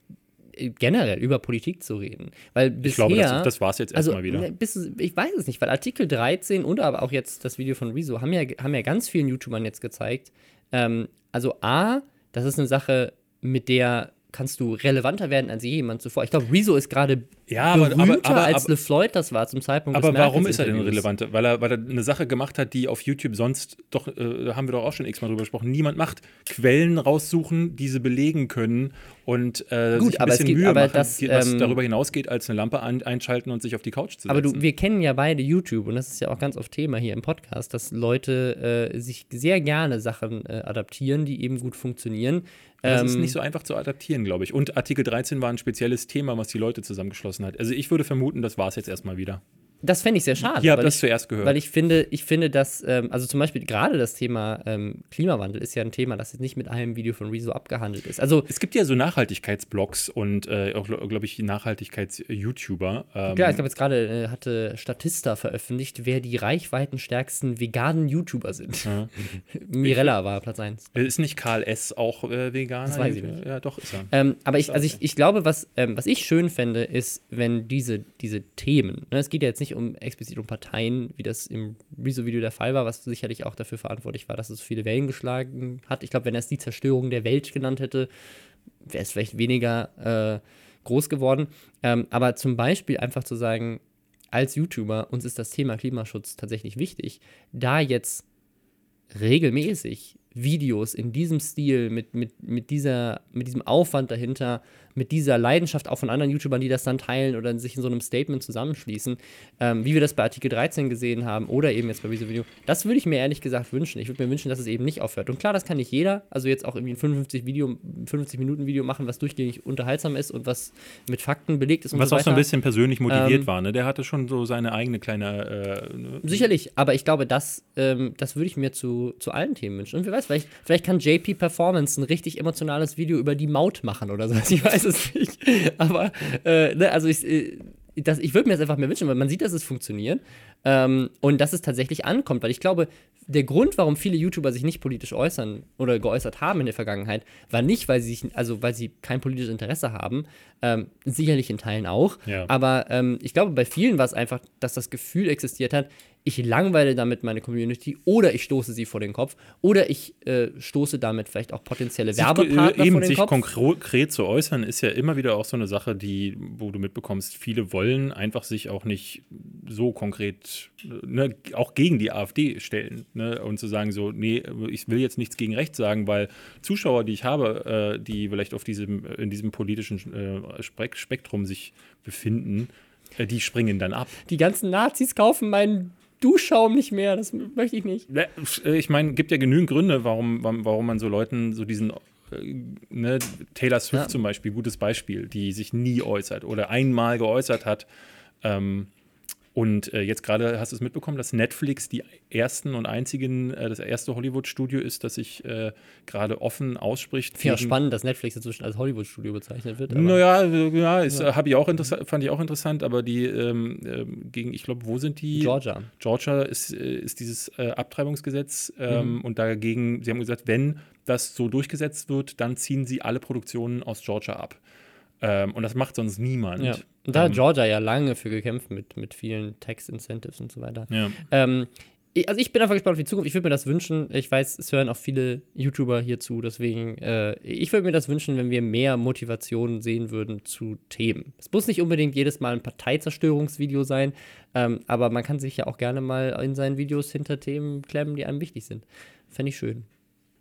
Generell über Politik zu reden. Weil bisher,
ich glaube, das, das war es jetzt erstmal also, wieder. Ne,
bis, ich weiß es nicht, weil Artikel 13 und aber auch jetzt das Video von Rezo haben ja, haben ja ganz vielen YouTubern jetzt gezeigt. Ähm, also A, das ist eine Sache, mit der kannst du relevanter werden als jemand zuvor. Ich glaube, Rezo ist gerade
ja, aber, aber, aber,
als LeFloid das war zum Zeitpunkt
Aber warum ist er denn relevant? Weil er, weil er eine Sache gemacht hat, die auf YouTube sonst doch, äh, haben wir doch auch schon x-mal drüber gesprochen, niemand macht. Quellen raussuchen, die sie belegen können und äh,
Gut,
sich ein bisschen
gibt,
Mühe machen,
das,
die, was
ähm,
darüber hinausgeht, als eine Lampe ein, einschalten und sich auf die Couch zu setzen.
Aber du, wir kennen ja beide YouTube und das ist ja auch ganz oft Thema hier im Podcast, dass Leute äh, sich sehr gerne Sachen äh, adaptieren, die eben gut funktionieren.
Das ähm, ist nicht so einfach zu adaptieren, glaube ich. Und Artikel 13 war ein spezielles Thema, was die Leute zusammengeschlossen hat. Also ich würde vermuten, das war es jetzt erstmal wieder.
Das fände ich sehr schade.
Ihr habt das
ich,
zuerst gehört.
Weil ich finde, ich finde, dass, ähm, also zum Beispiel gerade das Thema ähm, Klimawandel ist ja ein Thema, das jetzt nicht mit einem Video von Rezo abgehandelt ist. Also
es gibt ja so Nachhaltigkeitsblogs und äh, auch, glaube ich, Nachhaltigkeits-YouTuber. Ähm,
Ja, ich glaube, jetzt gerade äh, hatte Statista veröffentlicht, wer die reichweitenstärksten veganen YouTuber sind.
Ja. *laughs*
Mirella war Platz 1.
Ist nicht Karl S. auch äh, Veganer?
Das weiß ich nicht.
Ja, doch, ist er.
Ähm, aber ich, also ich, ich glaube, was, ähm, was ich schön fände, ist, wenn diese, diese Themen, ne, es geht ja jetzt nicht um explizit um Parteien, wie das im Rezo-Video der Fall war, was sicherlich auch dafür verantwortlich war, dass es viele Wellen geschlagen hat. Ich glaube, wenn er es die Zerstörung der Welt genannt hätte, wäre es vielleicht weniger äh, groß geworden. Ähm, aber zum Beispiel einfach zu sagen, als YouTuber, uns ist das Thema Klimaschutz tatsächlich wichtig, da jetzt regelmäßig Videos in diesem Stil, mit, mit, mit, dieser, mit diesem Aufwand dahinter, mit dieser Leidenschaft auch von anderen YouTubern, die das dann teilen oder sich in so einem Statement zusammenschließen, ähm, wie wir das bei Artikel 13 gesehen haben oder eben jetzt bei diesem Video, das würde ich mir ehrlich gesagt wünschen. Ich würde mir wünschen, dass es eben nicht aufhört. Und klar, das kann nicht jeder, also jetzt auch irgendwie ein 55 Video, 50 Minuten Video machen, was durchgängig unterhaltsam ist und was mit Fakten belegt ist und
Was
so
auch so ein bisschen persönlich motiviert
Ähm,
war, ne? Der hatte schon so seine eigene kleine. Äh, ne?
Sicherlich, aber ich glaube, das, ähm, das würde ich mir zu, zu allen Themen wünschen. Und wer weiß, vielleicht, vielleicht kann JP Performance ein richtig emotionales Video über die Maut machen oder so. *laughs* Ich weiß es nicht. Aber, äh, ne, also ich, äh, das, ich würde mir das einfach mehr wünschen, weil man sieht, dass es funktioniert ähm, und dass es tatsächlich ankommt. Weil ich glaube, der Grund, warum viele YouTuber sich nicht politisch äußern oder geäußert haben in der Vergangenheit, war nicht, weil sie sich, also weil sie kein politisches Interesse haben, ähm, sicherlich in Teilen auch.
Ja.
Aber ähm, ich glaube, bei vielen war es einfach, dass das Gefühl existiert hat, ich langweile damit meine Community oder ich stoße sie vor den Kopf oder ich äh, stoße damit vielleicht auch potenzielle
Sich,
Werbepartner
eben
vor den
sich
Kopf.
konkret zu äußern, ist ja immer wieder auch so eine Sache, die, wo du mitbekommst, viele wollen einfach sich auch nicht so konkret, ne, auch gegen die AfD stellen ne, und zu sagen so, nee, ich will jetzt nichts gegen rechts sagen, weil Zuschauer, die ich habe, äh, die vielleicht auf diesem, in diesem politischen äh, Spek- Spektrum sich befinden, äh, die springen dann ab.
Die ganzen Nazis kaufen meinen Duschschaum nicht mehr, das möchte ich nicht.
Ne, Ich meine, gibt ja genügend Gründe, warum, warum warum man so Leuten so diesen, äh, ne, Taylor Swift
Ja.
zum Beispiel, gutes Beispiel, die sich nie äußert oder einmal geäußert hat. Ähm, und äh, jetzt gerade hast du es mitbekommen, dass Netflix die ersten und einzigen, äh, das erste Hollywood-Studio ist, das sich äh, gerade offen ausspricht.
Ich finde
gegen-
spannend, dass Netflix inzwischen als Hollywood-Studio bezeichnet wird.
Naja, äh, ja, ist, hab ich auch interessant, fand ich auch interessant, aber die ähm, ähm, gegen, ich glaube, wo sind die?
Georgia.
Georgia ist, äh, ist dieses äh, Abtreibungsgesetz ähm,
Mhm.
und dagegen, sie haben gesagt, wenn das so durchgesetzt wird, dann ziehen sie alle Produktionen aus Georgia ab. Ähm, und das macht sonst niemand.
Ja. Und da
Ähm,
hat Georgia ja lange für gekämpft mit, mit vielen Tax-Incentives und so weiter.
Ja.
Ähm, ich- also ich bin einfach gespannt auf die Zukunft. Ich würde mir das wünschen. Ich weiß, es hören auch viele YouTuber hier zu. Deswegen, äh, ich würde mir das wünschen, wenn wir mehr Motivation sehen würden zu Themen. Es muss nicht unbedingt jedes Mal ein Parteizerstörungsvideo sein, ähm, aber man kann sich ja auch gerne mal in seinen Videos hinter Themen klemmen, die einem wichtig sind. Fände ich schön.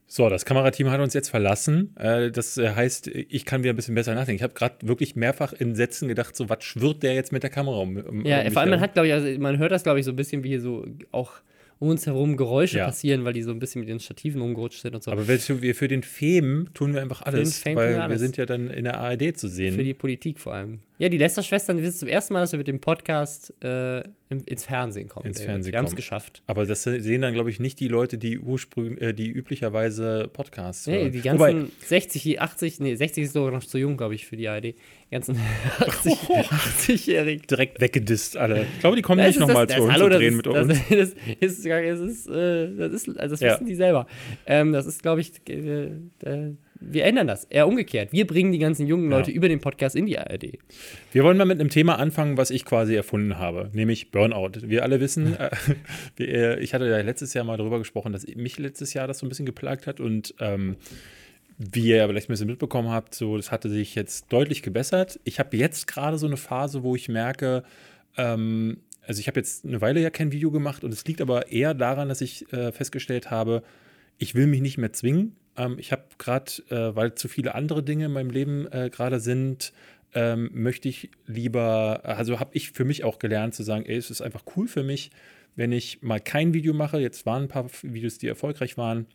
So, das Kamerateam hat uns jetzt verlassen. Äh, das äh, heißt, ich kann wieder ein bisschen besser nachdenken. Ich habe gerade wirklich mehrfach in Sätzen gedacht, so, was schwirrt der jetzt mit der Kamera um? um
Ja, vor allem man hat, glaube ich, also man hört das, glaube ich, so ein bisschen, wie hier so auch um uns herum Geräusche
Ja.
passieren, weil die so ein bisschen mit den Stativen umgerutscht sind und so.
Aber wir, wir für den Fame tun wir einfach alles, weil
wir
wir
alles.
sind ja dann in der ARD zu sehen.
Für die Politik vor allem. Ja, die Lester-Schwestern, wir sind zum ersten Mal, dass wir mit dem Podcast äh, ins Fernsehen kommen.
Ins
David.
Fernsehen
wir haben es geschafft.
Aber das sehen dann, glaube ich, nicht die Leute, die ursprünglich, äh, die üblicherweise Podcasts
Nee,
hören.
die ganzen 60, 80, nee, 60 ist sogar noch zu jung, glaube ich, für die ARD. Die ganzen *laughs* 80, 80-Jährigen.
direkt weggedisst alle. Ich glaube, die kommen
Das
nicht
ist
nochmal
das-
zu
das-
uns
hallo, das
drehen
ist-
mit uns.
Das, *laughs* das ist, es ist, äh, das ist, also das
Ja.
wissen die selber. Ähm, das ist, glaube ich, äh, äh, wir ändern das. Eher umgekehrt. Wir bringen die ganzen jungen Leute
Ja.
über den Podcast in die ARD.
Wir wollen mal mit einem Thema anfangen, was ich quasi erfunden habe, nämlich Burnout. Wir alle wissen, *laughs* äh, äh, ich hatte ja letztes Jahr mal darüber gesprochen, dass mich letztes Jahr das so ein bisschen geplagt hat und ähm, wie ihr ja vielleicht ein bisschen mitbekommen habt, so, das hatte sich jetzt deutlich gebessert. Ich habe jetzt gerade so eine Phase, wo ich merke, ähm, also ich habe jetzt eine Weile ja kein Video gemacht und es liegt aber eher daran, dass ich äh, festgestellt habe, ich will mich nicht mehr zwingen. Ähm, ich habe gerade, äh, weil zu viele andere Dinge in meinem Leben äh, gerade sind, ähm, möchte ich lieber, also habe ich für mich auch gelernt zu sagen, ey, es ist einfach cool für mich, wenn ich mal kein Video mache. Jetzt waren ein paar Videos, die erfolgreich waren.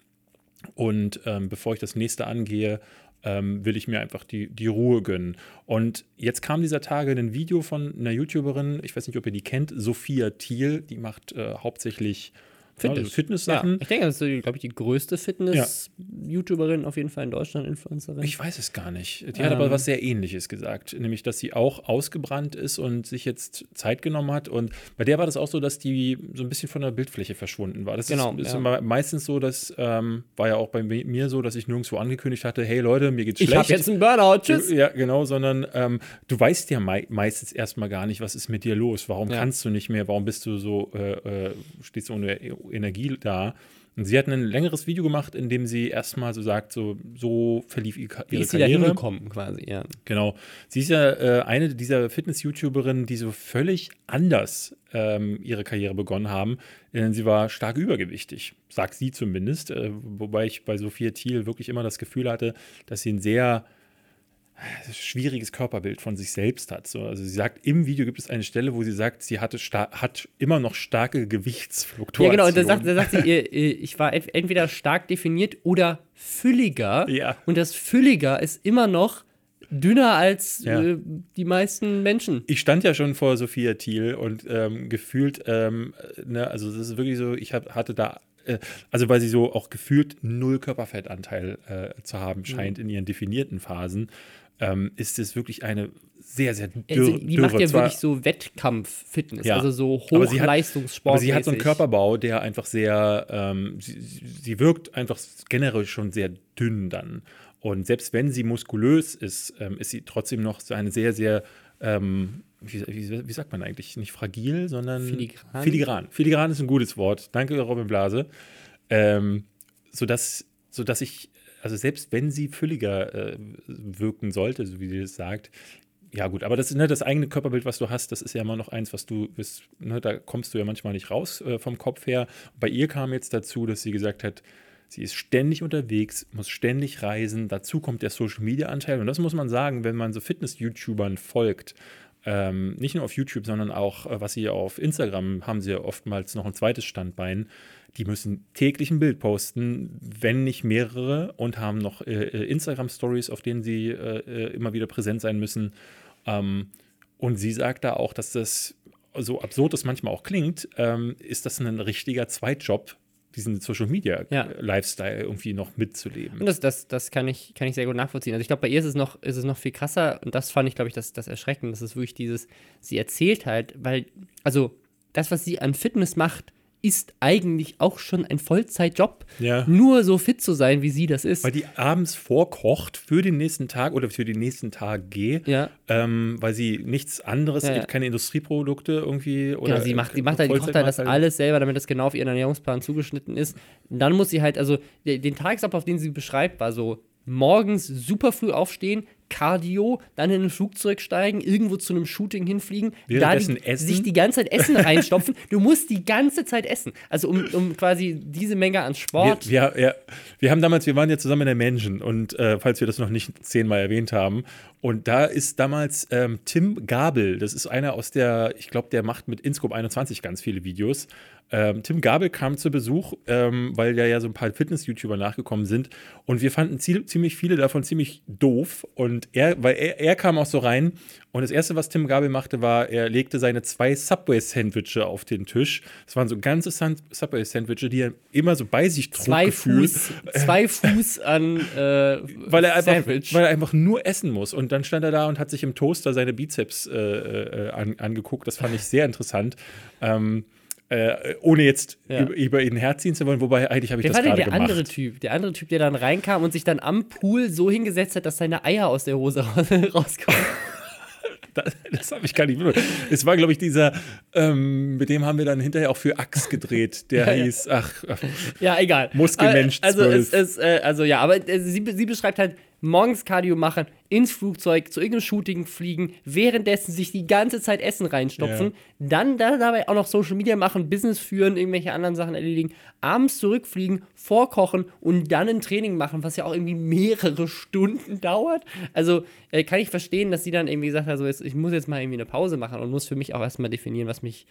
Und ähm, bevor ich das nächste angehe, ähm, will ich mir einfach die, die Ruhe gönnen. Und jetzt kam dieser Tage ein Video von einer YouTuberin, ich weiß nicht, ob ihr die kennt, Sophia Thiel, die macht äh, hauptsächlich
Fitness.
Also Fitness-Sachen.
Ja, ich denke, das ist, glaube ich, die größte Fitness-YouTuberin auf jeden Fall in Deutschland, Influencerin.
Ich weiß es gar nicht. Die hat aber
Ähm.
was sehr ähnliches gesagt, nämlich, dass sie auch ausgebrannt ist und sich jetzt Zeit genommen hat. Und bei der war das auch so, dass die so ein bisschen von der Bildfläche verschwunden war. Das
Genau,
ist, ist
ja.
meistens so, dass ähm, war ja auch bei mi- mir so, dass ich nirgendwo angekündigt hatte, hey Leute, mir geht's
ich habe
schlecht.
jetzt einen Burnout, tschüss.
Ja, genau, sondern ähm, du weißt ja mei meistens erstmal gar nicht, was ist mit dir los. Warum
Ja.
kannst du nicht mehr? Warum bist du so, äh, äh, stehst du ohne Energie da? Und sie hat ein längeres Video gemacht, in dem sie erstmal so sagt, so, so verlief ihr-
Wie
ihre
ist sie da
Karriere.
hingekommen, quasi, ja.
Genau. Sie ist ja äh, eine dieser Fitness-YouTuberinnen, die so völlig anders ähm, ihre Karriere begonnen haben. Denn sie war stark übergewichtig, sagt sie zumindest. Äh, wobei ich bei Sophia Thiel wirklich immer das Gefühl hatte, dass sie ein sehr äh, schwieriges Körperbild von sich selbst hat. So, also sie sagt, im Video gibt es eine Stelle, wo sie sagt, sie hatte hat immer noch starke Gewichtsfluktuationen.
Ja, genau, und da sagt, da sagt sie, ihr, ich war ent- entweder stark definiert oder fülliger.
Ja.
Und das Fülliger ist immer noch dünner als
Ja.
äh, die meisten Menschen.
ich stand ja schon vor Sophia Thiel und ähm, gefühlt, ähm, ne, also das ist wirklich so, ich hab, hatte da, äh, also weil sie so auch gefühlt null Körperfettanteil äh, zu haben scheint
Mhm.
in ihren definierten Phasen, ähm, ist es wirklich eine sehr, sehr dürre.
Also, die macht ja
Zwar-
wirklich so Wettkampf-Fitness,
Ja.
also so
Aber sie hat-
Hochleistungssport.
Aber sie hat so einen Körperbau, der einfach sehr, ähm, sie, sie sie wirkt einfach generell schon sehr dünn dann. Und selbst wenn sie muskulös ist, ähm, ist sie trotzdem noch so eine sehr, sehr, ähm, wie, wie, wie sagt man eigentlich? Nicht fragil, sondern
Filigran?
Filigran. Filigran ist ein gutes Wort. Danke, Robin Blase. Ähm, sodass, sodass ich, also selbst wenn sie fülliger äh, wirken sollte, so wie sie das sagt, ja, gut, aber das, ne, das eigene Körperbild, was du hast, das ist ja immer noch eins, was du bist, ne, da kommst du ja manchmal nicht raus äh, vom Kopf her. Bei ihr kam jetzt dazu, dass sie gesagt hat, sie ist ständig unterwegs, muss ständig reisen. Dazu kommt der Social Media Anteil. Und das muss man sagen, wenn man so Fitness-YouTubern folgt. Ähm, nicht nur auf YouTube, sondern auch, äh, was sie auf Instagram haben sie ja oftmals noch ein zweites Standbein. Die müssen täglich ein Bild posten, wenn nicht mehrere, und haben noch äh, äh, Instagram-Stories, auf denen sie äh, äh, immer wieder präsent sein müssen. Ähm, und sie sagt da auch, dass das, so absurd das manchmal auch klingt, ähm, ist das ein richtiger Zweitjob, diesen Social Media
Ja.
Lifestyle irgendwie noch mitzuleben.
Und das, das, das kann, ich, kann ich sehr gut nachvollziehen. Also ich glaube, bei ihr ist es noch, ist es noch viel krasser und das fand ich, glaube ich, das, das Erschreckende. Das ist wirklich dieses, sie erzählt halt, weil, also das, was sie an Fitness macht, ist eigentlich auch schon ein Vollzeitjob.
Ja.
Nur so fit zu sein, wie sie das ist.
Weil die abends vorkocht für den nächsten Tag oder für die nächsten Tage,
Ja.
ähm, weil sie nichts anderes,
Ja,
keine Industrieprodukte irgendwie oder
Genau, sie macht, sie macht halt, die kocht halt das alles selber, damit das genau auf ihren Ernährungsplan zugeschnitten ist. Und dann muss sie halt, also den Tagesablauf, den sie beschreibt, war so morgens super früh aufstehen, Cardio, dann in ein Flugzeug steigen, irgendwo zu einem Shooting hinfliegen, da die,
essen.
sich die ganze Zeit Essen reinstopfen. Du musst die ganze Zeit essen. Also um, um quasi diese Menge an Sport.
Wir, wir, ja, wir haben damals, wir waren ja zusammen in der Menschen und äh, falls wir das noch nicht zehnmal erwähnt haben, und da ist damals ähm, Tim Gabel, das ist einer aus der, ich glaube, der macht mit Inscope 21 ganz viele Videos. Ähm, Tim Gabel kam zu Besuch, ähm, weil ja ja so ein paar Fitness-YouTuber nachgekommen sind und wir fanden zie- ziemlich viele davon ziemlich doof und er, weil er, er kam auch so rein und das erste, was Tim Gabel machte, war, er legte seine zwei Subway-Sandwiches auf den Tisch. Das waren so ganze San- Subway-Sandwiches, die er immer so bei sich trug,
zwei Fuß, zwei *laughs* Fuß an äh,
weil er einfach,
Sandwich.
weil er einfach nur essen muss. Und dann stand er da und hat sich im Toaster seine Bizeps äh, äh, an, angeguckt. Das fand ich sehr interessant. Ähm, äh, ohne jetzt
Ja.
über, über ihn herziehen zu wollen, wobei eigentlich habe ich
Wer
das
war denn
gerade
der
gemacht.
andere Typ? Der andere Typ, der dann reinkam und sich dann am Pool so hingesetzt hat, dass seine Eier aus der Hose raus- *laughs* rauskommen. *laughs*
Das, das habe ich gar nicht mitbekommen. Es war, glaube ich, dieser, ähm, mit dem haben wir dann hinterher auch für Axt gedreht. Der *laughs*
Ja, ja.
hieß, ach, ach,
Ja, egal.
Muskelmensch
Also, es,
12.
es, äh, also ja, aber äh, sie, sie beschreibt halt, morgens Cardio machen, ins Flugzeug, zu irgendeinem Shooting fliegen, währenddessen sich die ganze Zeit Essen reinstopfen, dann da, dabei auch noch Social Media machen, Business führen, irgendwelche anderen Sachen erledigen, abends zurückfliegen, vorkochen und dann ein Training machen, was ja auch irgendwie mehrere Stunden *laughs* dauert. Also äh, kann ich verstehen, dass sie dann irgendwie sagt, also jetzt, ich muss jetzt mal irgendwie eine Pause machen und muss für mich auch erstmal definieren, was mich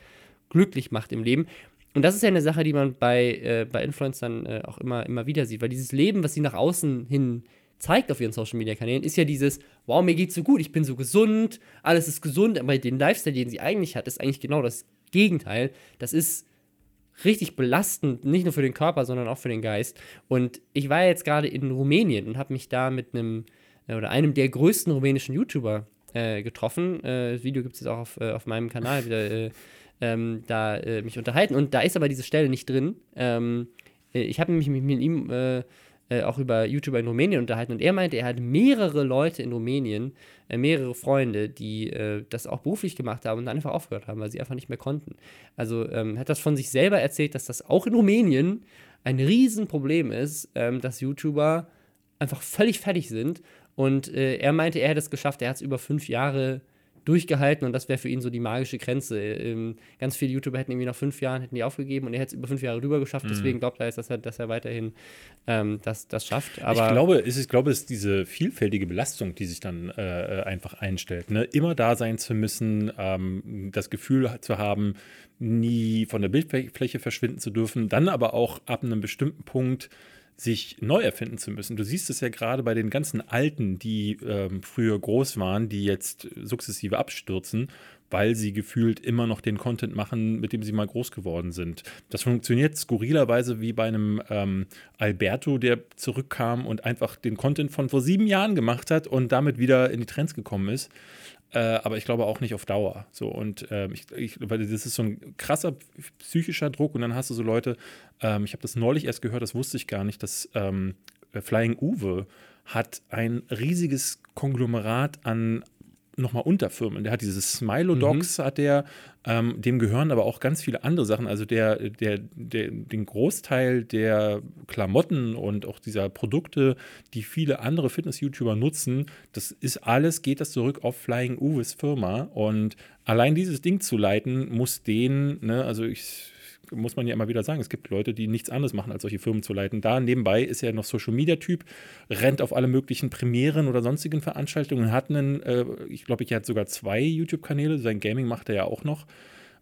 glücklich macht im Leben. Und das ist ja eine Sache, die man bei, äh, bei Influencern äh, auch immer, immer wieder sieht, weil dieses Leben, was sie nach außen hin zeigt auf ihren Social Media Kanälen, ist ja dieses, wow, mir geht's so gut, ich bin so gesund, alles ist gesund, aber den Lifestyle, den sie eigentlich hat, ist eigentlich genau das Gegenteil. Das ist richtig belastend, nicht nur für den Körper, sondern auch für den Geist. Und ich war jetzt gerade in Rumänien und habe mich da mit einem äh, oder einem der größten rumänischen YouTuber äh, getroffen. Äh, das Video gibt es jetzt auch auf, äh, auf meinem Kanal wieder. Äh, ähm, da äh, mich unterhalten und da ist aber diese Stelle nicht drin. Ähm, ich habe mich mit, mit ihm äh, auch über YouTuber in Rumänien unterhalten und er meinte, er hat mehrere Leute in Rumänien, äh, mehrere Freunde, die äh, das auch beruflich gemacht haben und dann einfach aufgehört haben, weil sie einfach nicht mehr konnten. Also ähm, hat das von sich selber erzählt, dass das auch in Rumänien ein Riesenproblem ist, ähm, dass YouTuber einfach völlig fertig sind. Und äh, er meinte, er hätte es geschafft, er hat es über fünf Jahre durchgehalten und das wäre für ihn so die magische Grenze. Ähm, ganz viele YouTuber hätten irgendwie nach fünf Jahren hätten die aufgegeben und er hätte es über fünf Jahre rüber geschafft. Mhm. Deswegen glaubt er jetzt, dass er, dass er weiterhin ähm, das, das schafft. Aber
ich glaube, es ist, glaube, es ist diese vielfältige Belastung, die sich dann äh, einfach einstellt. Ne? Immer da sein zu müssen, ähm, das Gefühl zu haben, nie von der Bildfläche verschwinden zu dürfen, dann aber auch ab einem bestimmten Punkt sich neu erfinden zu müssen. Du siehst es ja gerade bei den ganzen Alten, die ähm, früher groß waren, die jetzt sukzessive abstürzen, weil sie gefühlt immer noch den Content machen, mit dem sie mal groß geworden sind. Das funktioniert skurrilerweise wie bei einem ähm, Alberto, der zurückkam und einfach den Content von vor sieben Jahren gemacht hat und damit wieder in die Trends gekommen ist. Äh, aber ich glaube auch nicht auf Dauer. So und äh, ich, ich, weil das ist so ein krasser psychischer Druck und dann hast du so Leute. Ähm, ich habe das neulich erst gehört, das wusste ich gar nicht, dass ähm, Flying Uwe hat ein riesiges Konglomerat an nochmal Unterfirmen. Der hat dieses Smilodogs, mhm. hat der, ähm, dem gehören aber auch ganz viele andere Sachen. Also der, der, der, den Großteil der Klamotten und auch dieser Produkte, die viele andere Fitness-YouTuber nutzen, das ist alles, geht das zurück auf Flying Uwes Firma. Und allein dieses Ding zu leiten, muss den, ne, also ich muss man ja immer wieder sagen, es gibt Leute, die nichts anderes machen, als solche Firmen zu leiten. Da nebenbei ist er noch Social Media Typ, rennt auf alle möglichen Premieren oder sonstigen Veranstaltungen, hat einen, äh, ich glaube, er hat sogar zwei YouTube-Kanäle, sein Gaming macht er ja auch noch.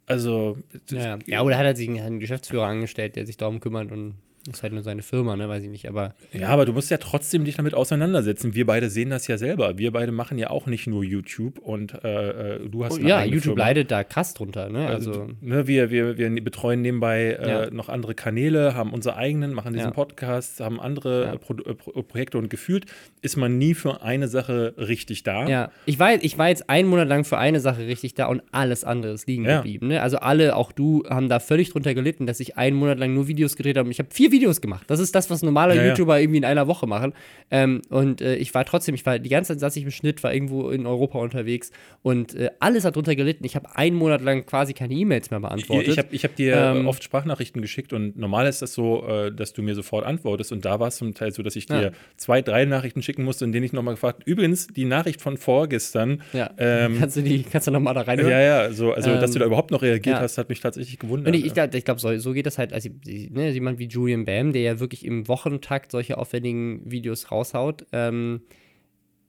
Also.
Ja, ja oder hat er sich einen Geschäftsführer angestellt, der sich darum kümmert und ist halt nur seine Firma, ne? Weiß ich nicht, aber.
Ja, aber du musst ja trotzdem dich damit auseinandersetzen. Wir beide sehen das ja selber. Wir beide machen ja auch nicht nur YouTube und äh, äh du hast.
Oh, ja, YouTube Firma. leidet da krass drunter, ne? Also. also
ne, wir, wir, wir betreuen nebenbei äh, ja. noch andere Kanäle, haben unsere eigenen, machen diesen ja. Podcast, haben andere ja. Pro äh, Pro Projekte und gefühlt ist man nie für eine Sache richtig da.
Ja, ich war, ich war jetzt einen Monat lang für eine Sache richtig da und alles andere ist liegen geblieben. Ne? Also alle, auch du, haben da völlig drunter gelitten, dass ich einen Monat lang nur Videos gedreht habe. Ich habe vier Videos Videos gemacht. Das ist das, was normale ja, YouTuber irgendwie in einer Woche machen. Ähm, und äh, ich war trotzdem, ich war die ganze Zeit saß ich im Schnitt, war irgendwo in Europa unterwegs und äh, alles hat drunter gelitten. Ich habe einen Monat lang quasi keine E-Mails mehr beantwortet.
Ich, ich habe hab dir ähm, oft Sprachnachrichten geschickt und normal ist das so, äh, dass du mir sofort antwortest. Und da war es zum Teil so, dass ich dir ja. zwei, drei Nachrichten schicken musste, in denen ich nochmal gefragt übrigens, die Nachricht von vorgestern.
Ja. Ähm, kannst du die, kannst du nochmal da rein?
Ja, ja, so, also dass du da ähm, überhaupt noch reagiert hast, hat mich tatsächlich gewundert.
Und ich, ich, ich glaube, so, so, geht das halt, also ne, jemand wie Julian Bam, der ja wirklich im Wochentakt solche aufwendigen Videos raushaut, ähm,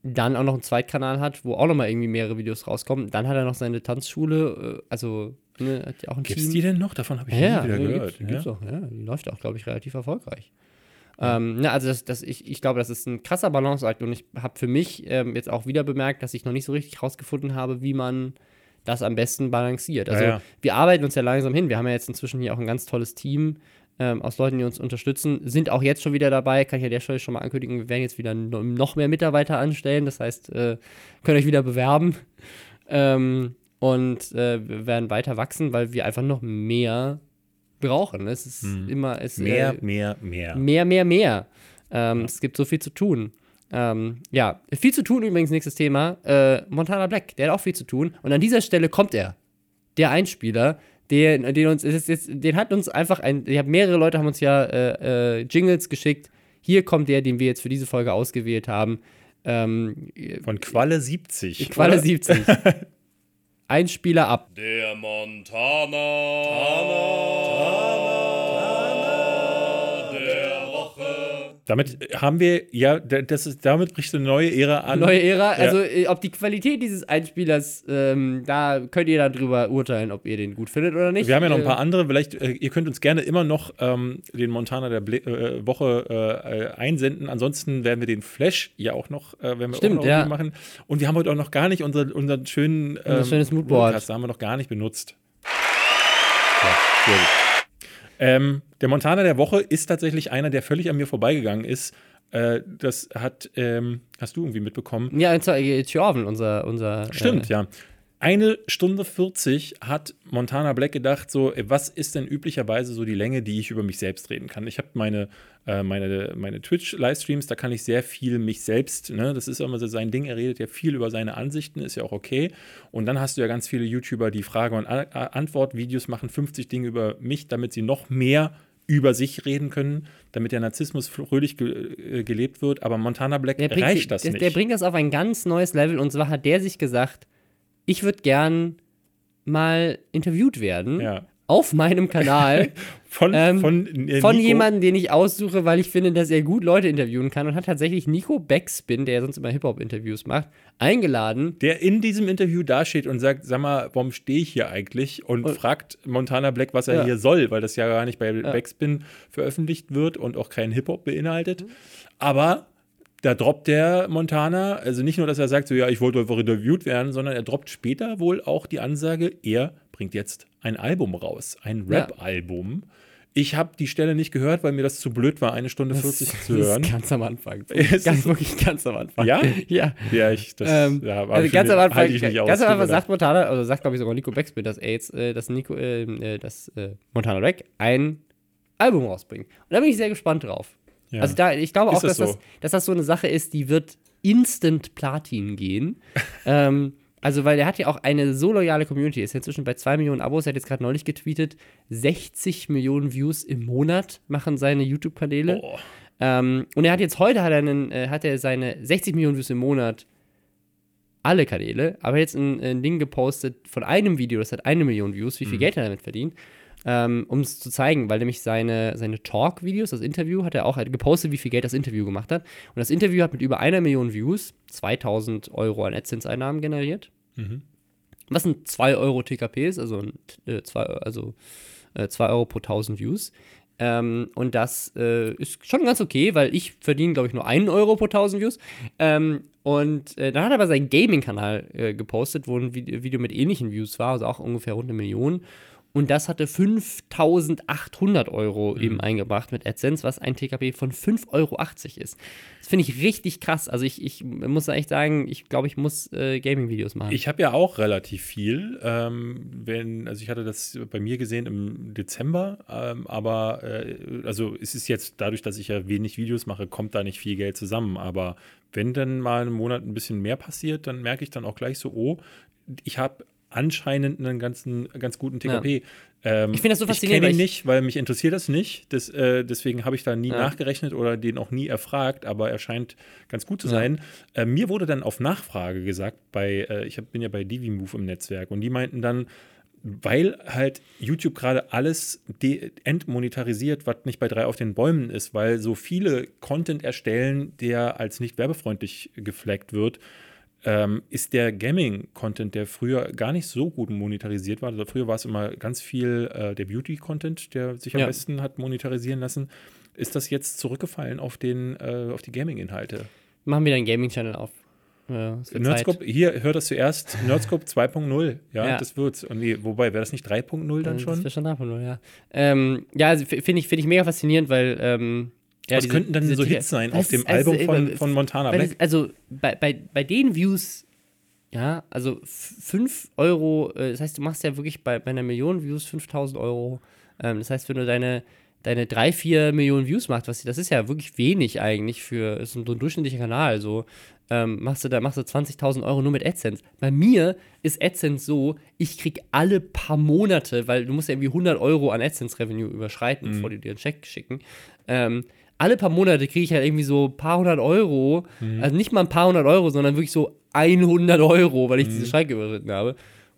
dann auch noch einen Zweitkanal hat, wo auch noch mal irgendwie mehrere Videos rauskommen. Dann hat er noch seine Tanzschule, äh, also ne, hat ja auch ein
Gibt's Team. die denn noch? Davon habe ich ja, nie wieder ja, gehört.
Gibt's, ja. Auch, ja, die läuft auch, glaube ich, relativ erfolgreich. Ähm, ne, also das, das, ich, ich glaube, das ist ein krasser Balanceakt und ich habe für mich ähm, jetzt auch wieder bemerkt, dass ich noch nicht so richtig rausgefunden habe, wie man das am besten balanciert. Also ja, ja. wir arbeiten uns ja langsam hin. Wir haben ja jetzt inzwischen hier auch ein ganz tolles Team, ähm, aus Leuten, die uns unterstützen, sind auch jetzt schon wieder dabei. Kann ich an der Stelle schon mal ankündigen, wir werden jetzt wieder noch mehr Mitarbeiter anstellen. Das heißt, äh, könnt euch wieder bewerben. Ähm, und äh, wir werden weiter wachsen, weil wir einfach noch mehr brauchen. Es ist hm. immer. Es,
mehr, äh, mehr, mehr.
Mehr, mehr, mehr. Ähm, ja. Es gibt so viel zu tun. Ähm, ja, viel zu tun übrigens, nächstes Thema. Äh, Montana Black, der hat auch viel zu tun. Und an dieser Stelle kommt er. Der Einspieler, den, den uns, ist jetzt, den hat uns einfach ein, ich habe mehrere Leute haben uns ja äh, äh, Jingles geschickt. Hier kommt der, den wir jetzt für diese Folge ausgewählt haben. Ähm,
Von Qualle 70.
Qualle oder? 70. *laughs* ein Spieler ab.
Der Montana. Tana. Tana.
Damit haben wir, ja, das ist, damit bricht eine neue Ära an.
Neue Ära,
Ja.
also äh, ob die Qualität dieses Einspielers, ähm, da könnt ihr dann drüber urteilen, ob ihr den gut findet oder nicht.
Wir haben ja noch ein
Äh,
paar andere. Vielleicht, äh, ihr könnt uns gerne immer noch ähm, den Montana der Ble äh, Woche äh, einsenden. Ansonsten werden wir den Flash ja auch noch, äh, werden wir
Stimmt,
auch noch
ja.
machen. Und wir haben heute auch noch gar nicht unser, unseren schönen ähm,
Unser schönes Moodboard.
Moodcast, haben wir noch gar nicht benutzt. Ja, sehr gut. Ähm, der Montana der Woche ist tatsächlich einer, der völlig an mir vorbeigegangen ist. Äh, das hat, ähm, hast du irgendwie mitbekommen?
Ja, zwar äh, unser, unser
Stimmt,
äh,
ja. Eine Stunde 40 hat Montana Black gedacht, so, was ist denn üblicherweise so die Länge, die ich über mich selbst reden kann? Ich habe meine, äh, meine, meine Twitch-Livestreams, da kann ich sehr viel mich selbst, ne, das ist immer so sein Ding, er redet ja viel über seine Ansichten, ist ja auch okay. Und dann hast du ja ganz viele YouTuber, die Frage- und Antwort-Videos machen, 50 Dinge über mich, damit sie noch mehr über sich reden können, damit der Narzissmus fröhlich ge äh, gelebt wird. Aber Montana Black
Der bringt,
reicht das
der,
nicht.
der bringt das auf ein ganz neues Level und zwar hat der sich gesagt, ich würde gern mal interviewt werden
ja.
auf meinem Kanal *laughs*
Von,
Ähm,
von, äh,
von jemandem, den ich aussuche, weil ich finde, dass er gut Leute interviewen kann und hat tatsächlich Nico Backspin, der ja sonst immer Hip-Hop-Interviews macht, eingeladen.
der in diesem Interview dasteht und sagt, sag mal, warum stehe ich hier eigentlich? Und,
Und-
fragt Montana Black, was er
Ja.
hier soll, weil das ja gar nicht bei Backspin veröffentlicht wird und auch keinen Hip-Hop beinhaltet. Aber da droppt der Montana, also nicht nur, dass er sagt, so ja, ich wollte einfach interviewt werden, sondern er droppt später wohl auch die Ansage, er bringt jetzt ein Album raus, ein
Ja.
Rap-Album. Ich habe die Stelle nicht gehört, weil mir das zu blöd war, eine Stunde 40 *laughs* zu
das
hören.
ist ganz am Anfang. *laughs*
Ist
ganz, wirklich ganz am Anfang.
Ja? *laughs*
Ja.
Ja, ich, das
Ähm,
ja,
also ganz am Anfang,
ich nicht aus.
ganz am Anfang sagt Montana, also sagt glaube ich sogar Nico Backspin, dass jetzt, äh, dass Nico, äh, äh, dass äh, Montana Black ein Album rausbringt. Und da bin ich sehr gespannt drauf.
Ja.
Also da, ich glaube
Ist
auch, dass
das
das,
so?
dass das so eine Sache ist, die wird instant Platin gehen. *laughs* ähm, also, weil er hat ja auch eine so loyale Community, ist inzwischen bei 2 Millionen Abos, er hat jetzt gerade neulich getweetet, 60 Millionen Views im Monat machen seine YouTube-Kanäle.
Boah.
Ähm, und er hat jetzt heute hat er, einen, äh, hat er seine 60 Millionen Views im Monat alle Kanäle, aber jetzt ein, ein Ding gepostet von einem Video, das hat eine Million Views, wie viel Geld er damit verdient, ähm, um es zu zeigen, weil nämlich seine, seine Talk-Videos, das Interview, hat er auch halt gepostet, wie viel Geld das Interview gemacht hat. Und das Interview hat mit über einer Million Views 2000 Euro an AdSense-Einnahmen generiert.
Mhm.
Was ein 2 Euro TKP ist, also, ein, äh, zwei, also äh, 2 Euro pro 1000 Views. Ähm, und das äh, ist schon ganz okay, weil ich verdiene, glaube ich, nur 1 Euro pro 1000 Views. Ähm, und äh, dann hat er aber seinen Gaming-Kanal äh, gepostet, wo ein Vide- Video mit ähnlichen Views war, also auch ungefähr rund eine Million. Und das hatte 5800 Euro eben eingebracht mit AdSense, was ein TKP von 5,80 Euro ist. Das finde ich richtig krass. Also ich, ich muss echt sagen, ich glaube, ich muss äh, Gaming-Videos machen.
Ich habe ja auch relativ viel. Ähm, wenn, also ich hatte das bei mir gesehen im Dezember, ähm, aber äh, also es ist jetzt dadurch, dass ich ja wenig Videos mache, kommt da nicht viel Geld zusammen. Aber wenn dann mal im Monat ein bisschen mehr passiert, dann merke ich dann auch gleich so, oh, ich habe anscheinend einen ganzen, ganz guten TKP. Ähm,
Ich finde das so
Ich
faszinierend,
kenne ihn
ich-
nicht, weil mich interessiert das nicht. Das, äh, deswegen habe ich da nie
Ja.
nachgerechnet oder den auch nie erfragt, aber er scheint ganz gut zu
Ja.
sein. Äh, mir wurde dann auf Nachfrage gesagt, bei, äh, ich hab, bin ja bei DiviMove im Netzwerk und die meinten dann, weil halt YouTube gerade alles entmonetarisiert, was nicht bei drei auf den Bäumen ist, weil so viele Content erstellen, der als nicht werbefreundlich geflaggt wird, ähm, ist der Gaming-Content, der früher gar nicht so gut monetarisiert war. Also früher war es immer ganz viel äh, der Beauty-Content, der sich am
Ja.
besten hat monetarisieren lassen. Ist das jetzt zurückgefallen auf, den, äh, auf die Gaming-Inhalte?
Machen wir einen Gaming-Channel auf. Ja, wird
Nerdscope, hier hört das zuerst, *laughs* Nerdscope 2.0. Ja,
Ja.
das wird's. Und nee, wobei, wäre das nicht 3.0 dann
Zeit.
schon?
Das wäre schon davon, ja. Ähm, ja, also finde ich, find ich mega faszinierend, weil. Ähm, ja,
Was
diese-
könnten dann so Hits sein auf dem
also,
Album von, von Montana Black?
das, also bei, bei, bei den Views, ja, also 5 Euro, äh, das heißt, du machst ja wirklich bei, bei einer Million Views 5000 Euro. Ähm, das heißt, wenn du deine, deine 3, 4 Millionen Views machst, was, das ist ja wirklich wenig eigentlich für so ein, durchschnittlicher Kanal, so. Ähm, machst du da machst du 20.000 Euro nur mit AdSense. Bei mir ist AdSense so, ich krieg alle paar Monate, weil du musst ja irgendwie 100 Euro an AdSense-Revenue überschreiten, bevor die dir einen Check schicken. Ähm, alle paar Monate kriege ich halt irgendwie so ein paar hundert Euro. Also nicht mal ein paar hundert Euro, sondern wirklich so 100 Euro, weil ich diese Schranke überschritten habe.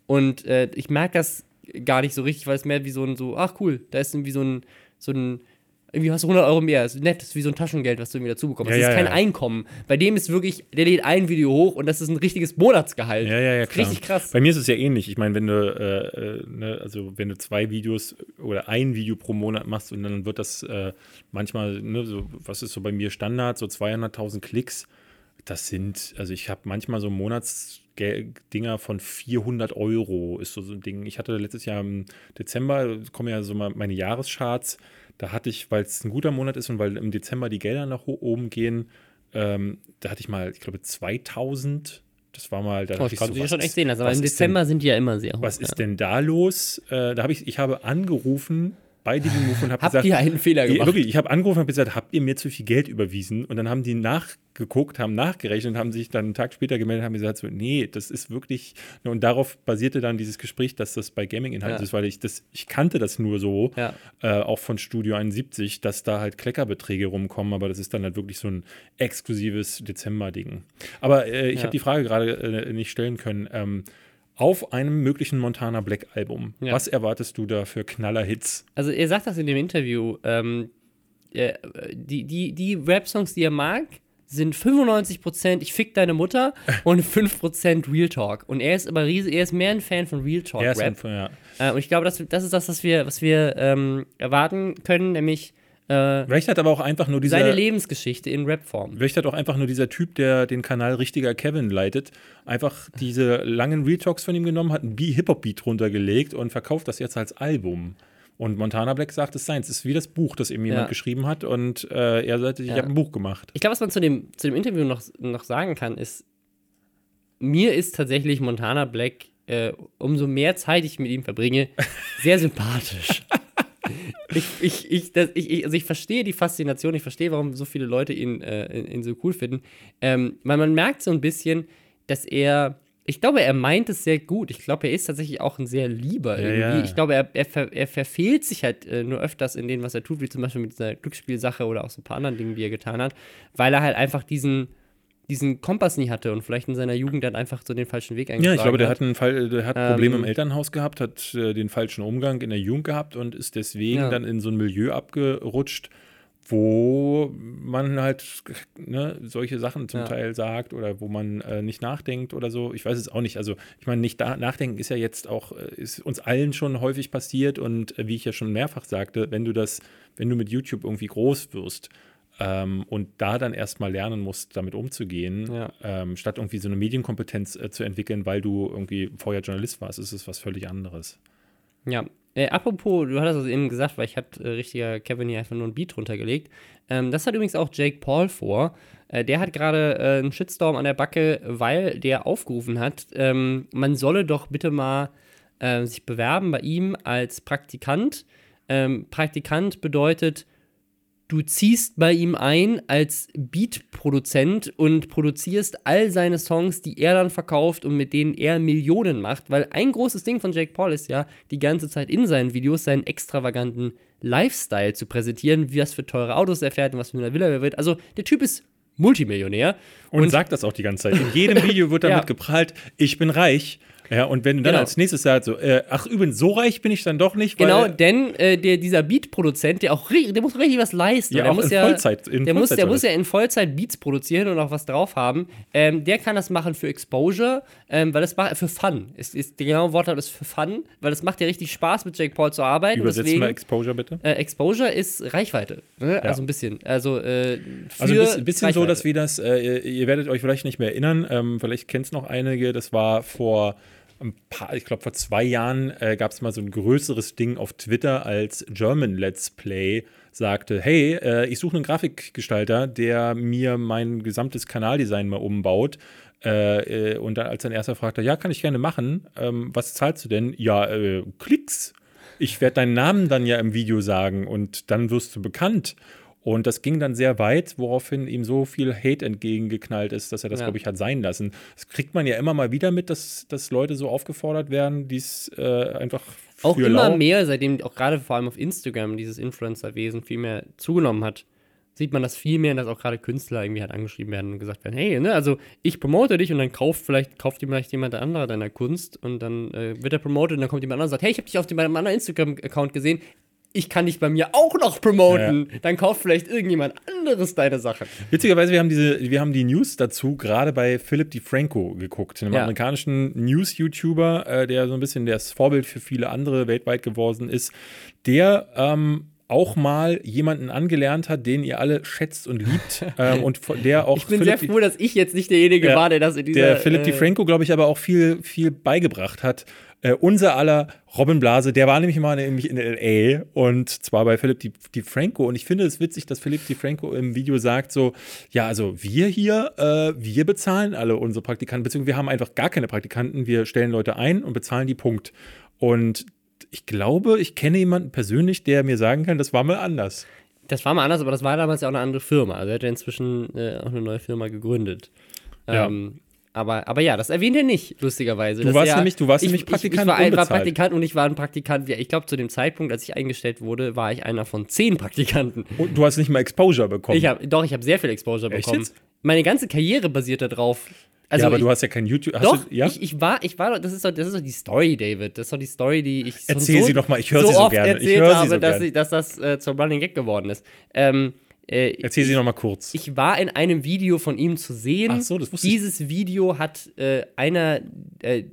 Und äh, ich merke das gar nicht so richtig, weil es mehr wie so ein, so, ach cool, da ist irgendwie so ein, so ein irgendwie hast du 100 Euro mehr. Das ist nett, das ist wie so ein Taschengeld, was du irgendwie dazu bekommst.
Ja,
das ist
ja,
kein
ja.
Einkommen. Bei dem ist wirklich, der lädt ein Video hoch und das ist ein richtiges Monatsgehalt.
Ja, ja, ja, klar.
Richtig krass.
Bei mir ist es ja ähnlich. Ich meine, wenn du, äh, äh, ne, also wenn du zwei Videos oder ein Video pro Monat machst und dann wird das äh, manchmal, ne, so, was ist so bei mir Standard, so 200.000 Klicks. Das sind, also ich habe manchmal so Monatsdinger von 400 Euro ist so, so ein Ding. Ich hatte letztes Jahr im Dezember, kommen ja so mal meine Jahrescharts, da hatte ich, weil es ein guter Monat ist und weil im Dezember die Gelder nach oben gehen, ähm, da hatte ich mal, ich glaube, 2000. Das war mal, da
Oh, ich
so, was
schon
ist-
echt sehen lassen, aber im
ist denn-
Dezember sind die ja immer sehr hoch.
was ist
ja.
denn da los? Äh, da habe ich, ich habe angerufen bei Digimove und habe
Habt
gesagt,
ihr einen Fehler
die,
gemacht?
wirklich, ich habe angerufen und habe gesagt, habt ihr mir zu viel Geld überwiesen? Und dann haben die nachgeguckt, haben nachgerechnet und haben sich dann einen Tag später gemeldet und haben gesagt, so, nee, das ist wirklich, ne, und darauf basierte dann dieses Gespräch, dass das bei Gaming-Inhalten
Ja.
ist, weil ich das, ich kannte das nur so,
Ja.
äh, auch von Studio 71, dass da halt Kleckerbeträge rumkommen, aber das ist dann halt wirklich so ein exklusives Dezember-Ding. Aber äh, ich
Ja.
habe die Frage gerade äh, nicht stellen können. Ähm, auf einem möglichen Montana Black Album.
Ja.
Was erwartest du da für Knaller-Hits?
Also er sagt das in dem Interview, ähm, äh, die, die, die Rap-Songs, die er mag, sind 95% Ich fick deine Mutter *laughs* und 5% Real Talk. Und er ist aber riesig, er ist mehr ein Fan von Real Talk
Er ist
Rap.
ein, ja.
Äh, und ich glaube, das, das ist das, was wir, was wir ähm, erwarten können, nämlich äh,
Vielleicht hat aber auch einfach nur dieser.
seine Lebensgeschichte in Rap-Form.
Vielleicht hat auch einfach nur dieser Typ, der den Kanal richtiger Kevin leitet, einfach diese langen Real Talks von ihm genommen, hat einen Be- Hip-Hop-Beat runtergelegt und verkauft das jetzt als Album. Und Montana Black sagt, es ist seins. Es ist wie das Buch, das eben jemand
Ja.
geschrieben hat. Und äh, er sagte, ich
Ja.
habe ein Buch gemacht.
Ich glaube, was man zu dem, zu dem Interview noch, noch sagen kann, ist, mir ist tatsächlich Montana Black, äh, umso mehr Zeit ich mit ihm verbringe, sehr sympathisch. *laughs* ich, ich, ich, das, ich, ich, also ich verstehe die Faszination, ich verstehe, warum so viele Leute ihn, äh, ihn, so cool finden. Ähm, weil man merkt so ein bisschen, dass er, ich glaube, er meint es sehr gut. Ich glaube, er ist tatsächlich auch ein sehr lieber
Ja,
irgendwie.
ja.
Ich glaube, er, er, ver, er verfehlt sich halt äh, nur öfters in dem, was er tut, wie zum Beispiel mit dieser Glücksspielsache oder auch so ein paar anderen Dingen, die er getan hat, weil er halt einfach diesen, diesen Kompass nie hatte und vielleicht in seiner Jugend dann einfach so den falschen Weg
Ja,
eingeschlagen
ich glaube, der
hat.
einen Fall, der hat Probleme
Ähm,
im Elternhaus gehabt, hat äh, den falschen Umgang in der Jugend gehabt und ist deswegen
Ja.
dann in so ein Milieu abgerutscht, wo man halt ne, solche Sachen zum
Ja.
Teil sagt oder wo man äh, nicht nachdenkt oder so. Ich weiß es auch nicht. Also ich meine, nicht nachdenken ist ja jetzt auch, äh, ist uns allen schon häufig passiert und äh, wie ich ja schon mehrfach sagte, wenn du das, wenn du mit YouTube irgendwie groß wirst, ähm, und da dann erstmal lernen musst, damit umzugehen,
Ja.
ähm, statt irgendwie so eine Medienkompetenz äh, zu entwickeln, weil du irgendwie vorher Journalist warst, ist es was völlig anderes.
Ja. Äh, apropos, du hattest es eben gesagt, weil ich hatte äh, richtiger Kevin hier einfach nur ein Beat runtergelegt. Ähm, das hat übrigens auch Jake Paul vor. Äh, der hat gerade äh, einen Shitstorm an der Backe, weil der aufgerufen hat, ähm, man solle doch bitte mal äh, sich bewerben bei ihm als Praktikant. Ähm, Praktikant bedeutet, du ziehst bei ihm ein als Beat-Produzent und produzierst all seine Songs, die er dann verkauft und mit denen er Millionen macht. Weil ein großes Ding von Jake Paul ist ja, die ganze Zeit in seinen Videos seinen extravaganten Lifestyle zu präsentieren, wie was für teure Autos er fährt und was für eine Villa er wird. Also der Typ ist Multimillionär.
Und, sagt das auch die ganze Zeit. In jedem *laughs* Video wird damit
Ja.
geprahlt, ich bin reich. Ja, und wenn du dann
Genau.
als nächstes sagst, so, äh, ach übrigens, so reich bin ich dann doch nicht,
Genau, denn äh, der, dieser Beat-Produzent, der auch der muss richtig was leisten.
Ja,
der muss
in
ja,
Vollzeit- in
der, muss,
Vollzeit
der
soll
muss
das.
ja in Vollzeit Beats produzieren und auch was drauf haben. Ähm, der kann das machen für Exposure, ähm, weil das macht für Fun. Ist, ist der genaue Wortlaut ist für Fun, weil es macht ja richtig Spaß mit Jake Paul zu arbeiten.
Übersetzt
deswegen,
mal Exposure bitte.
äh, Exposure ist Reichweite. Ne? Also ein bisschen. Also, äh,
Also ein bisschen, bisschen so, dass wir das, äh, ihr, werdet euch vielleicht nicht mehr erinnern, ähm, vielleicht kennt es noch einige, das war vor paar, ich glaube vor zwei Jahren äh, gab es mal so ein größeres Ding auf Twitter, als German Let's Play sagte, hey, äh, ich suche einen Grafikgestalter, der mir mein gesamtes Kanaldesign mal umbaut. Äh, äh, und dann als sein erster fragte, ja, kann ich gerne machen. Ähm, was zahlst du denn? Ja, äh, Klicks. Ich werde deinen Namen dann ja im Video sagen und dann wirst du bekannt. Und das ging dann sehr weit, woraufhin ihm so viel Hate entgegengeknallt ist, dass er das,
Ja.
glaube ich, hat sein lassen. Das kriegt man ja immer mal wieder mit, dass, dass Leute so aufgefordert werden, dies äh, einfach
Auch immer
lau-
mehr, seitdem auch gerade vor allem auf Instagram dieses Influencer-Wesen viel mehr zugenommen hat, sieht man das viel mehr, dass auch gerade Künstler irgendwie halt angeschrieben werden und gesagt werden, hey, ne, also ich promote dich und dann kauft vielleicht, kauft dir vielleicht jemand andere deiner Kunst und dann äh, wird er promotet und dann kommt jemand anderes und sagt, hey, ich habe dich auf dem, meinem anderen Instagram-Account gesehen, ich kann dich bei mir auch noch promoten. Ja. Dann kauft vielleicht irgendjemand anderes deine Sache.
Witzigerweise, wir haben diese, wir haben die News dazu gerade bei Philip DeFranco geguckt, einem ja. amerikanischen News-YouTuber, äh, der so ein bisschen das Vorbild für viele andere weltweit geworden ist. Der ähm, auch mal jemanden angelernt hat, den ihr alle schätzt und liebt *laughs* ähm, und der auch.
Ich bin Philipp sehr froh, dass ich jetzt nicht derjenige ja, war, der das in dieser.
Der Philipp äh, DeFranco, glaube ich, aber auch viel, viel beigebracht hat. Äh, unser aller Robin Blase, der war nämlich mal nämlich in LA und zwar bei Philipp Di, DeFranco. Und ich finde es witzig, dass Philipp DeFranco im Video sagt: so, ja, also wir hier, äh, wir bezahlen alle unsere Praktikanten, beziehungsweise wir haben einfach gar keine Praktikanten, wir stellen Leute ein und bezahlen die Punkt. Und ich glaube, ich kenne jemanden persönlich, der mir sagen kann, das war mal anders.
Das war mal anders, aber das war damals ja auch eine andere Firma. Also er hat ja inzwischen äh, auch eine neue Firma gegründet. Ja. Ähm, aber, aber ja, das erwähnt er nicht, lustigerweise.
Du warst, ja, nämlich, du warst ich, nämlich Praktikant.
Ich, ich war, war, Praktikant und ich war ein Praktikant. Ich glaube, zu dem Zeitpunkt, als ich eingestellt wurde, war ich einer von zehn Praktikanten.
Und du hast nicht mal Exposure bekommen.
Ich hab, doch, ich habe sehr viel Exposure Echt bekommen. Jetzt? Meine ganze Karriere basiert darauf.
Also ja, aber ich, du hast ja kein YouTube.
doch,
du, ja?
ich, ich, war, ich war, das ist doch, das ist doch die Story, David. Das ist doch die Story, die ich
Erzähl
so,
sie doch mal. Ich höre so sie so gerne. Ich höre
sie so dass, gern. dass das äh, zum Running Gag geworden ist. Ähm,
äh, Erzähl sie noch mal kurz.
Ich war in einem Video von ihm zu sehen.
Ach so, das wusste
Dieses
ich.
Video hat äh, einer äh,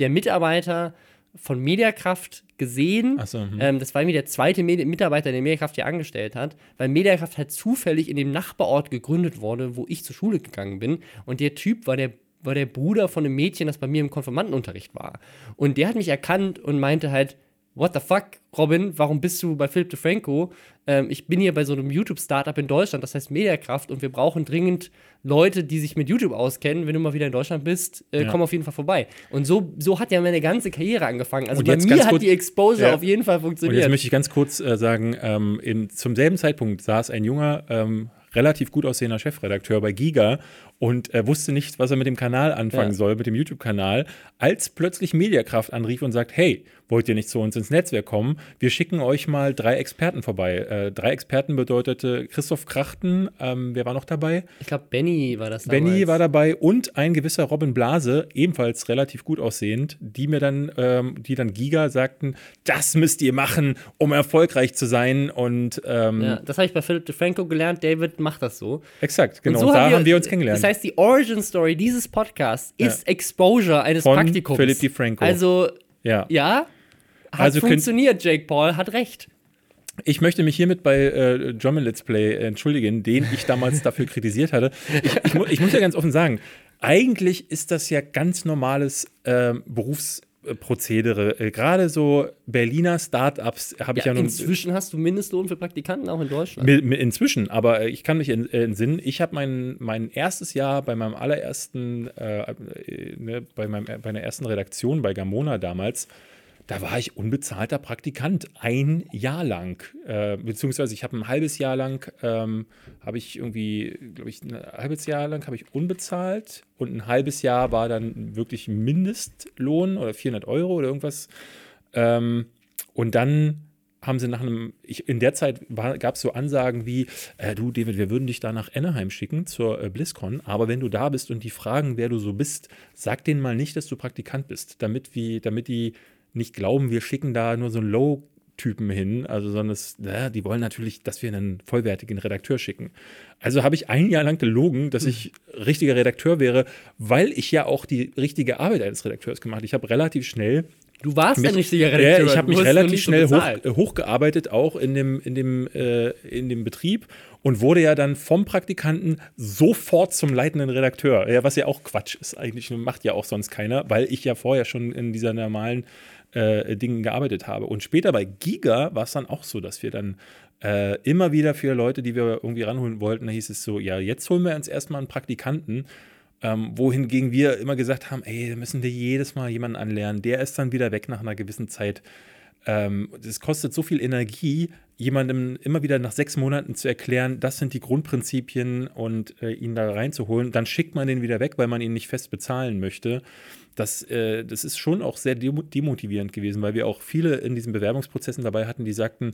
der Mitarbeiter von Mediakraft gesehen.
So, hm.
ähm, das war irgendwie der zweite Medi Mitarbeiter, der Mediakraft hier angestellt hat, weil Mediakraft halt zufällig in dem Nachbarort gegründet wurde, wo ich zur Schule gegangen bin. Und der Typ war der war der Bruder von einem Mädchen, das bei mir im Konfirmandenunterricht war. Und der hat mich erkannt und meinte halt, what the fuck, Robin, warum bist du bei Philip DeFranco? Ähm, ich bin hier bei so einem YouTube-Startup in Deutschland, das heißt Mediakraft, und wir brauchen dringend Leute, die sich mit YouTube auskennen. Wenn du mal wieder in Deutschland bist, äh, ja. komm auf jeden Fall vorbei. Und so, so hat ja meine ganze Karriere angefangen. Also bei mir hat die Exposure ja. auf jeden Fall funktioniert. Und
jetzt möchte ich ganz kurz äh, sagen, ähm, in, zum selben Zeitpunkt saß ein junger, ähm, relativ gut aussehender Chefredakteur bei Giga und er wusste nicht, was er mit dem Kanal anfangen ja. soll, mit dem YouTube-Kanal, als plötzlich Mediakraft anrief und sagt, hey, wollt ihr nicht zu uns ins Netzwerk kommen? Wir schicken euch mal drei Experten vorbei. Äh, drei Experten bedeutete Christoph Krachten, ähm, wer war noch dabei?
Ich glaube, Benny war das
damals. Benny war dabei und ein gewisser Robin Blase, ebenfalls relativ gut aussehend, die mir dann, ähm, die dann Giga sagten, das müsst ihr machen, um erfolgreich zu sein und ähm,
ja, das habe ich bei Philip DeFranco gelernt, David macht das so.
Exakt, genau, und, so da haben wir, haben wir uns kennengelernt.
Das heißt, die Origin Story dieses Podcasts ist ja. Exposure eines
Von
Praktikums.
Philip DeFranco.
Also, ja. ja hat also funktioniert, Jake Paul hat recht.
Ich möchte mich hiermit bei äh, Drummond Let's Play entschuldigen, den ich damals *laughs* dafür kritisiert hatte. Ich, ich, ich, muss ja ganz offen sagen, eigentlich ist das ja ganz normales äh, Berufs- Prozedere. Äh, gerade so Berliner Startups habe ja, ich ja
noch. Inzwischen hast du Mindestlohn für Praktikanten auch in Deutschland.
Inzwischen, aber ich kann mich entsinnen, ich habe mein, mein erstes Jahr bei meinem allerersten, äh, ne, bei, meinem, bei meiner ersten Redaktion bei Gamona damals, da war ich unbezahlter Praktikant ein Jahr lang. Äh, beziehungsweise ich habe ein halbes Jahr lang, ähm, habe ich irgendwie, glaube ich, ein halbes Jahr lang habe ich unbezahlt und ein halbes Jahr war dann wirklich Mindestlohn oder 400 Euro oder irgendwas. Ähm, und dann haben sie nach einem, ich, in der Zeit gab es so Ansagen wie, äh, du David, wir würden dich da nach Anaheim schicken zur äh, BlizzCon, aber wenn du da bist und die fragen, wer du so bist, sag denen mal nicht, dass du Praktikant bist, damit, wie, damit die nicht glauben, wir schicken da nur so einen Low-Typen hin, also sondern es, na, die wollen natürlich, dass wir einen vollwertigen Redakteur schicken. Also habe ich ein Jahr lang gelogen, dass ich richtiger Redakteur wäre, weil ich ja auch die richtige Arbeit eines Redakteurs gemacht habe. Ich habe relativ schnell
Du warst ja nicht sicher Redakteur.
Ja, ich habe mich relativ schnell so hoch, hochgearbeitet, auch in dem, in, dem, äh, in dem Betrieb und wurde ja dann vom Praktikanten sofort zum leitenden Redakteur. Ja, was ja auch Quatsch ist eigentlich, macht ja auch sonst keiner, weil ich ja vorher schon in dieser normalen äh, Dingen gearbeitet habe. Und später bei Giga war es dann auch so, dass wir dann äh, immer wieder für Leute, die wir irgendwie ranholen wollten, da hieß es so, ja, jetzt holen wir uns erstmal einen Praktikanten. Ähm, wohingegen wir immer gesagt haben, ey, da müssen wir jedes Mal jemanden anlernen. Der ist dann wieder weg nach einer gewissen Zeit. Ähm, das kostet so viel Energie, jemandem immer wieder nach sechs Monaten zu erklären, das sind die Grundprinzipien und äh, ihn da reinzuholen. Dann schickt man den wieder weg, weil man ihn nicht fest bezahlen möchte das, äh, das ist schon auch sehr demotivierend gewesen, weil wir auch viele in diesen Bewerbungsprozessen dabei hatten, die sagten,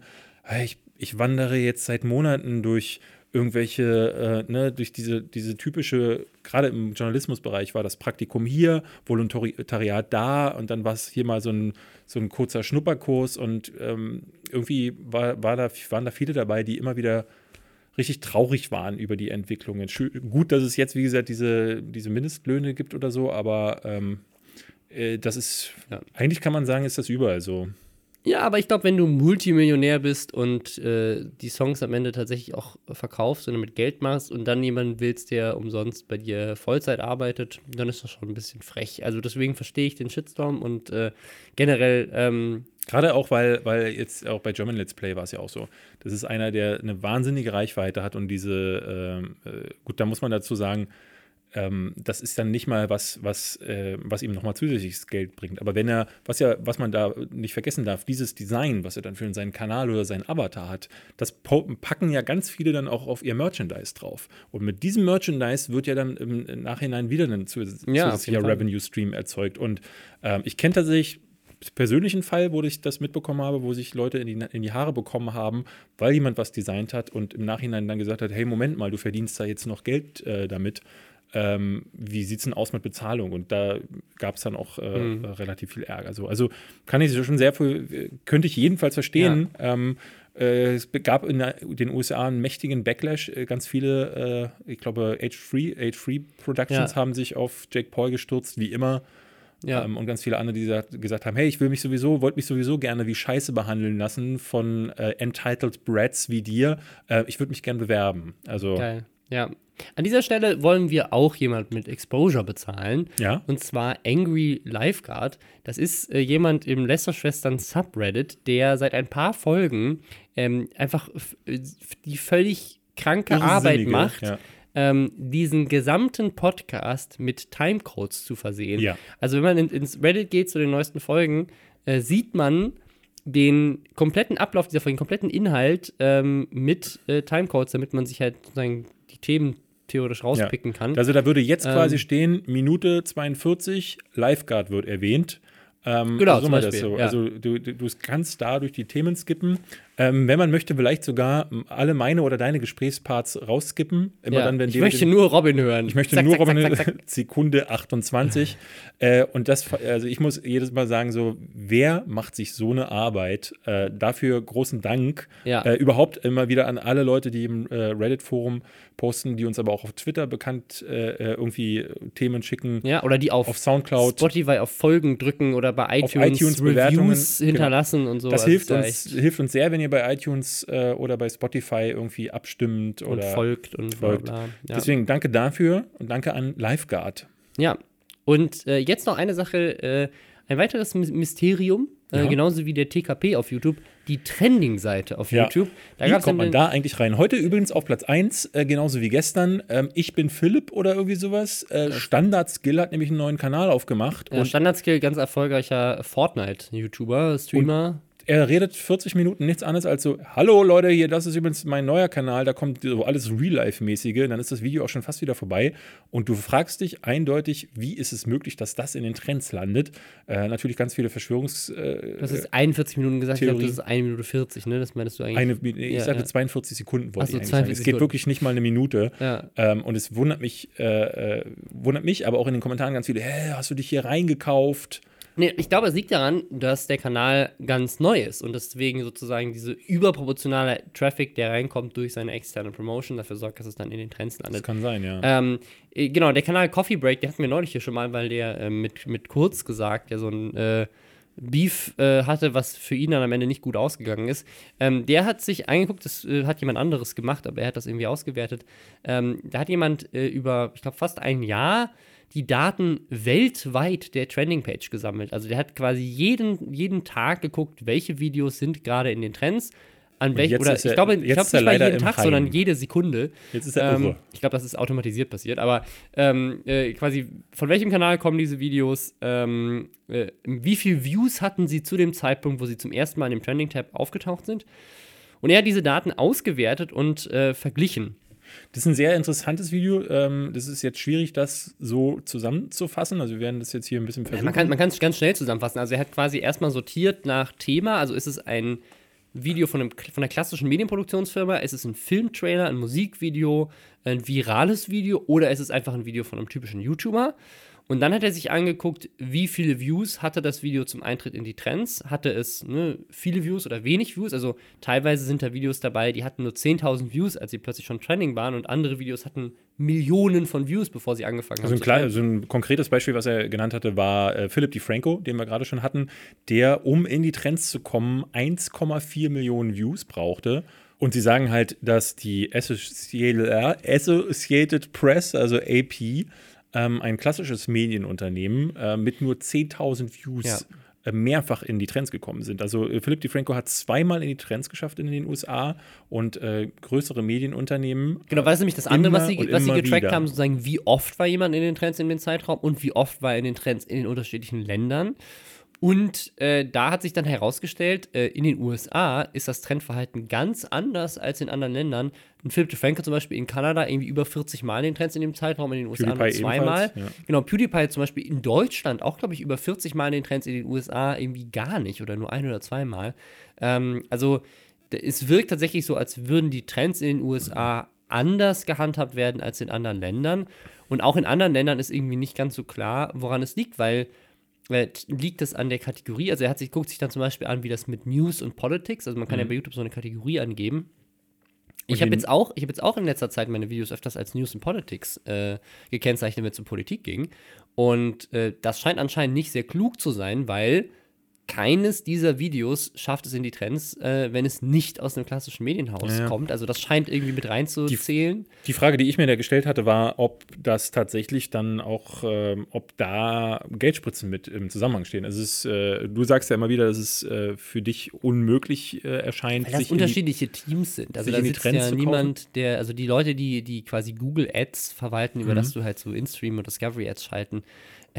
ich, ich wandere jetzt seit Monaten durch irgendwelche, äh, ne, durch diese, diese typische, gerade im Journalismusbereich war das Praktikum hier, Volontariat da und dann war es hier mal so ein, so ein kurzer Schnupperkurs und ähm, irgendwie war, war da, waren da viele dabei, die immer wieder richtig traurig waren über die Entwicklungen. Gut, dass es jetzt, wie gesagt, diese, diese Mindestlöhne gibt oder so, aber ähm, äh, das ist, ja. eigentlich kann man sagen, ist das überall so.
Ja, aber ich glaube, wenn du Multimillionär bist und äh, die Songs am Ende tatsächlich auch verkaufst und damit Geld machst und dann jemanden willst, der umsonst bei dir Vollzeit arbeitet, dann ist das schon ein bisschen frech. Also deswegen verstehe ich den Shitstorm und äh, generell. Ähm,
Gerade auch, weil, weil jetzt auch bei German Let's Play war es ja auch so. Das ist einer, der eine wahnsinnige Reichweite hat und diese, ähm, äh, gut, da muss man dazu sagen, ähm, das ist dann nicht mal was, was, äh, was ihm nochmal zusätzliches Geld bringt. Aber wenn er, was ja, was man da nicht vergessen darf, dieses Design, was er dann für seinen Kanal oder seinen Avatar hat, das packen ja ganz viele dann auch auf ihr Merchandise drauf. Und mit diesem Merchandise wird ja dann im Nachhinein wieder ein zusätzlicher ja, Revenue-Stream erzeugt. Und ähm, ich kenne tatsächlich persönlichen Fall, wo ich das mitbekommen habe, wo sich Leute in die, in die Haare bekommen haben, weil jemand was designt hat und im Nachhinein dann gesagt hat, hey, Moment mal, du verdienst da jetzt noch Geld äh, damit ähm, wie sieht es denn aus mit Bezahlung? Und da gab es dann auch äh, mhm. relativ viel Ärger. Also, also kann ich schon sehr viel, könnte ich jedenfalls verstehen. Ja. Ähm, äh, es gab in den USA einen mächtigen Backlash. Äh, ganz viele, äh, ich glaube, Age-Free Age Productions ja. haben sich auf Jake Paul gestürzt, wie immer. Ja. Ähm, und ganz viele andere, die gesagt, gesagt, haben, hey, ich will mich sowieso, wollte mich sowieso gerne wie Scheiße behandeln lassen von äh, Entitled Brats wie dir. Äh, ich würde mich gerne bewerben. Also
Geil. Ja, an dieser Stelle wollen wir auch jemand mit Exposure bezahlen.
Ja.
Und zwar Angry Lifeguard. Das ist äh, jemand im Lester-Schwestern Subreddit, der seit ein paar Folgen ähm, einfach die völlig kranke Arbeit macht. Ja. Ähm, diesen gesamten Podcast mit Timecodes zu versehen.
Ja.
Also wenn man in, ins Reddit geht zu den neuesten Folgen, äh, sieht man den kompletten Ablauf dieser Folge, den kompletten Inhalt ähm, mit äh, Timecodes, damit man sich halt sozusagen Themen theoretisch rauspicken ja. kann.
Also da würde jetzt ähm, quasi stehen, Minute 42, Lifeguard wird erwähnt. Ähm,
genau,
also, Beispiel, so. ja. also du, du, du kannst da durch die Themen skippen. Ähm, wenn man möchte, vielleicht sogar alle meine oder deine Gesprächsparts rausskippen.
Immer ja, dann, wenn ich möchte den, nur Robin hören.
Ich möchte zack, nur zack, Robin hören. *laughs* Sekunde 28. äh, und das, also ich muss jedes Mal sagen, so, wer macht sich so eine Arbeit? Äh, dafür großen Dank.
Ja.
Äh, überhaupt immer wieder an alle Leute, die im äh, Reddit-Forum posten, die uns aber auch auf Twitter bekannt äh, äh, irgendwie Themen schicken.
Ja, oder die auf,
auf Soundcloud.
Spotify auf Folgen drücken oder bei iTunes,
iTunes Reviews
genau. hinterlassen genau. und so.
Das also hilft uns, hilft uns sehr, wenn ihr ihr bei iTunes äh, oder bei Spotify irgendwie abstimmt
und
oder
folgt und
folgt. Bla bla. Ja. Deswegen danke dafür und danke an Lifeguard.
Ja, und äh, jetzt noch eine Sache, äh, ein weiteres Mysterium, äh, ja. genauso wie der TKP auf YouTube, die Trending-Seite auf ja. YouTube.
Da wie kommt man da eigentlich rein? Heute übrigens auf Platz 1, äh, genauso wie gestern. Ähm, ich bin Philipp oder irgendwie sowas. Äh, Standard Skill hat nämlich einen neuen Kanal aufgemacht.
Standard Skill, ganz erfolgreicher Fortnite-YouTuber, Streamer
er redet 40 Minuten nichts anderes als so: Hallo Leute, hier, das ist übrigens mein neuer Kanal, da kommt so alles Real-Life-mäßige. Dann ist das Video auch schon fast wieder vorbei. Und du fragst dich eindeutig, wie ist es möglich, dass das in den Trends landet? Äh, natürlich ganz viele Verschwörungs. Äh,
hast jetzt 41 Minuten gesagt, Theorie. ich glaube, das ist 1 Minute 40, ne? Das meinst du eigentlich?
Eine, ich ja, sagte ja. 42 Sekunden, wollte so, ich eigentlich sagen. Es geht wirklich nicht mal eine Minute.
Ja.
Ähm, und es wundert mich, äh, äh, wundert mich, aber auch in den Kommentaren ganz viele: Hä, hast du dich hier reingekauft?
Nee, ich glaube, es liegt daran, dass der Kanal ganz neu ist und deswegen sozusagen diese überproportionale Traffic, der reinkommt durch seine externe Promotion, dafür sorgt, dass es dann in den Trends landet.
Das kann sein, ja.
Ähm, äh, genau, der Kanal Coffee Break, der hatten wir neulich hier schon mal, weil der äh, mit, mit Kurz gesagt, der so ein äh, Beef äh, hatte, was für ihn dann am Ende nicht gut ausgegangen ist. Ähm, der hat sich angeguckt, das äh, hat jemand anderes gemacht, aber er hat das irgendwie ausgewertet. Ähm, da hat jemand äh, über, ich glaube, fast ein Jahr die Daten weltweit der Trending-Page gesammelt. Also der hat quasi jeden, jeden Tag geguckt, welche Videos sind gerade in den Trends. An welch, oder ich glaube, ich glaube nicht mal jeden Tag, Heim. sondern jede Sekunde.
Jetzt ist er ähm, irre.
Ich glaube, das ist automatisiert passiert. Aber ähm, äh, quasi, von welchem Kanal kommen diese Videos? Ähm, äh, wie viele Views hatten sie zu dem Zeitpunkt, wo sie zum ersten Mal in dem Trending-Tab aufgetaucht sind? Und er hat diese Daten ausgewertet und äh, verglichen.
Das ist ein sehr interessantes Video. Ähm, das ist jetzt schwierig, das so zusammenzufassen. Also wir werden das jetzt hier ein bisschen versuchen.
man kann es ganz schnell zusammenfassen. Also er hat quasi erstmal sortiert nach Thema. Also ist es ein Video von, einem, von einer klassischen Medienproduktionsfirma, ist es ein Filmtrailer, ein Musikvideo, ein virales Video oder ist es einfach ein Video von einem typischen YouTuber? Und dann hat er sich angeguckt, wie viele Views hatte das Video zum Eintritt in die Trends. Hatte es ne, viele Views oder wenig Views? Also teilweise sind da Videos dabei, die hatten nur 10.000 Views, als sie plötzlich schon trending waren. Und andere Videos hatten Millionen von Views, bevor sie angefangen
also haben. Ein, also ein konkretes Beispiel, was er genannt hatte, war äh, Philip DeFranco, den wir gerade schon hatten, der, um in die Trends zu kommen, 1,4 Millionen Views brauchte. Und sie sagen halt, dass die Associated Press, also AP, ähm, ein klassisches Medienunternehmen äh, mit nur 10.000 Views ja. äh, mehrfach in die Trends gekommen sind. Also äh, Philipp DeFranco hat zweimal in die Trends geschafft in den USA und äh, größere Medienunternehmen.
Genau, weil es nämlich das andere, was sie, was sie getrackt wieder. haben, sozusagen, wie oft war jemand in den Trends in dem Zeitraum und wie oft war er in den Trends in den unterschiedlichen Ländern. Und äh, da hat sich dann herausgestellt, äh, in den USA ist das Trendverhalten ganz anders als in anderen Ländern. Ein Philip DeFranco zum Beispiel in Kanada irgendwie über 40 Mal in den Trends in dem Zeitraum, in den USA nur zweimal. Ja. Genau, PewDiePie zum Beispiel in Deutschland auch, glaube ich, über 40 Mal in den Trends in den USA irgendwie gar nicht oder nur ein oder zweimal. Ähm, also es wirkt tatsächlich so, als würden die Trends in den USA anders gehandhabt werden als in anderen Ländern. Und auch in anderen Ländern ist irgendwie nicht ganz so klar, woran es liegt, weil äh, liegt das an der Kategorie? Also er hat sich, guckt sich dann zum Beispiel an, wie das mit News und Politics, also man kann mhm. ja bei YouTube so eine Kategorie angeben. Ich habe jetzt, auch, hab jetzt auch in letzter Zeit meine Videos öfters als News und Politics äh, gekennzeichnet, wenn es um Politik ging. Und äh, das scheint anscheinend nicht sehr klug zu sein, weil keines dieser Videos schafft es in die Trends, äh, wenn es nicht aus einem klassischen Medienhaus ja. kommt. Also das scheint irgendwie mit reinzuzählen.
Die, die, Frage, die ich mir da gestellt hatte, war, ob das tatsächlich dann auch, äh, ob da Geldspritzen mit im Zusammenhang stehen. Also ist, äh, du sagst ja immer wieder, dass es äh, für dich unmöglich äh, erscheint.
Weil das unterschiedliche die, Teams sind. Also da sitzt ja niemand, der, also die Leute, die, die quasi Google Ads verwalten, über mhm. das du halt so InStream und Discovery Ads schalten, ähm,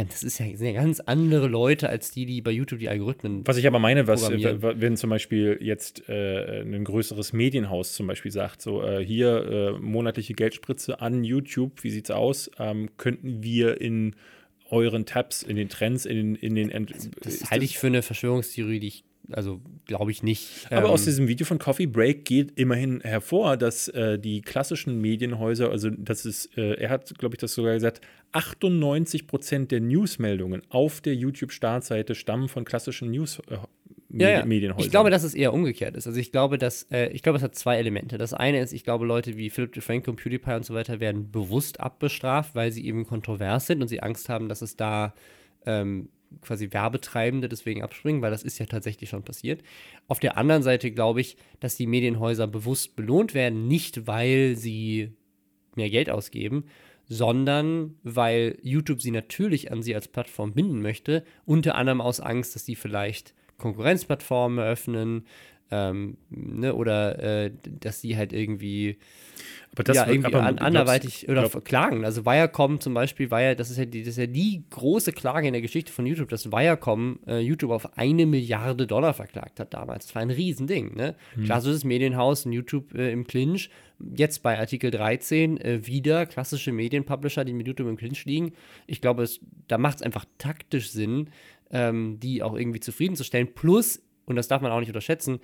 das ist ja, sind ja ganz andere Leute als die, die bei YouTube die Algorithmen.
Was ich aber meine, was, wenn zum Beispiel jetzt äh, ein größeres Medienhaus zum Beispiel sagt, so äh, hier äh, monatliche Geldspritze an YouTube, wie sieht's aus? Ähm, könnten wir in euren Tabs, in den Trends, in, in den.
Also, das halte ich für eine Verschwörungstheorie, die ich also glaube ich nicht.
Aber ähm, aus diesem Video von Coffee Break geht immerhin hervor, dass äh, die klassischen Medienhäuser, also das ist, äh, er hat, glaube ich, das sogar gesagt, 98 Prozent der Newsmeldungen auf der YouTube-Startseite stammen von klassischen News. Äh,
ja, ja. Medienhäusern. Ich glaube, dass es eher umgekehrt ist. Also ich glaube, dass äh, ich glaube, es hat zwei Elemente. Das eine ist, ich glaube, Leute wie Philip DeFranco, PewDiePie und so weiter werden bewusst abbestraft, weil sie eben kontrovers sind und sie Angst haben, dass es da ähm, quasi Werbetreibende deswegen abspringen, weil das ist ja tatsächlich schon passiert. Auf der anderen Seite glaube ich, dass die Medienhäuser bewusst belohnt werden, nicht weil sie mehr Geld ausgeben, sondern weil YouTube sie natürlich an sie als Plattform binden möchte, unter anderem aus Angst, dass sie vielleicht Konkurrenzplattformen eröffnen ähm, ne, oder äh, dass sie halt irgendwie ja, irgendwie aber an, anderweitig oder glaub, klagen. Also Viacom zum Beispiel, war ja, das, ist ja die, das ist ja die große Klage in der Geschichte von YouTube, dass Viacom äh, YouTube auf eine Milliarde Dollar verklagt hat damals. Das war ein Riesending. Ne? Hm. Klassisches Medienhaus und YouTube äh, im Clinch. Jetzt bei Artikel 13 äh, wieder klassische Medienpublisher, die mit YouTube im Clinch liegen. Ich glaube, es, da macht es einfach taktisch Sinn, ähm, die auch irgendwie zufriedenzustellen. Plus, und das darf man auch nicht unterschätzen,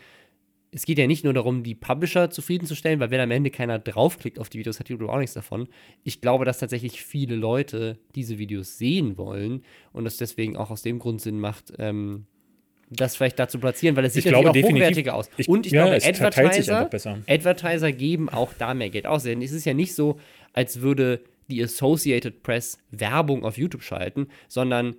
es geht ja nicht nur darum, die Publisher zufriedenzustellen, weil wenn am Ende keiner draufklickt auf die Videos, hat YouTube auch nichts davon. Ich glaube, dass tatsächlich viele Leute diese Videos sehen wollen und es deswegen auch aus dem Grund Sinn macht, ähm, das vielleicht dazu platzieren, weil es sieht ich natürlich glaube, auch hochwertiger aus.
Ich,
und ich
ja,
glaube, Advertiser, Advertiser geben auch da mehr Geld aus. Denn es ist ja nicht so, als würde die Associated Press Werbung auf YouTube schalten, sondern,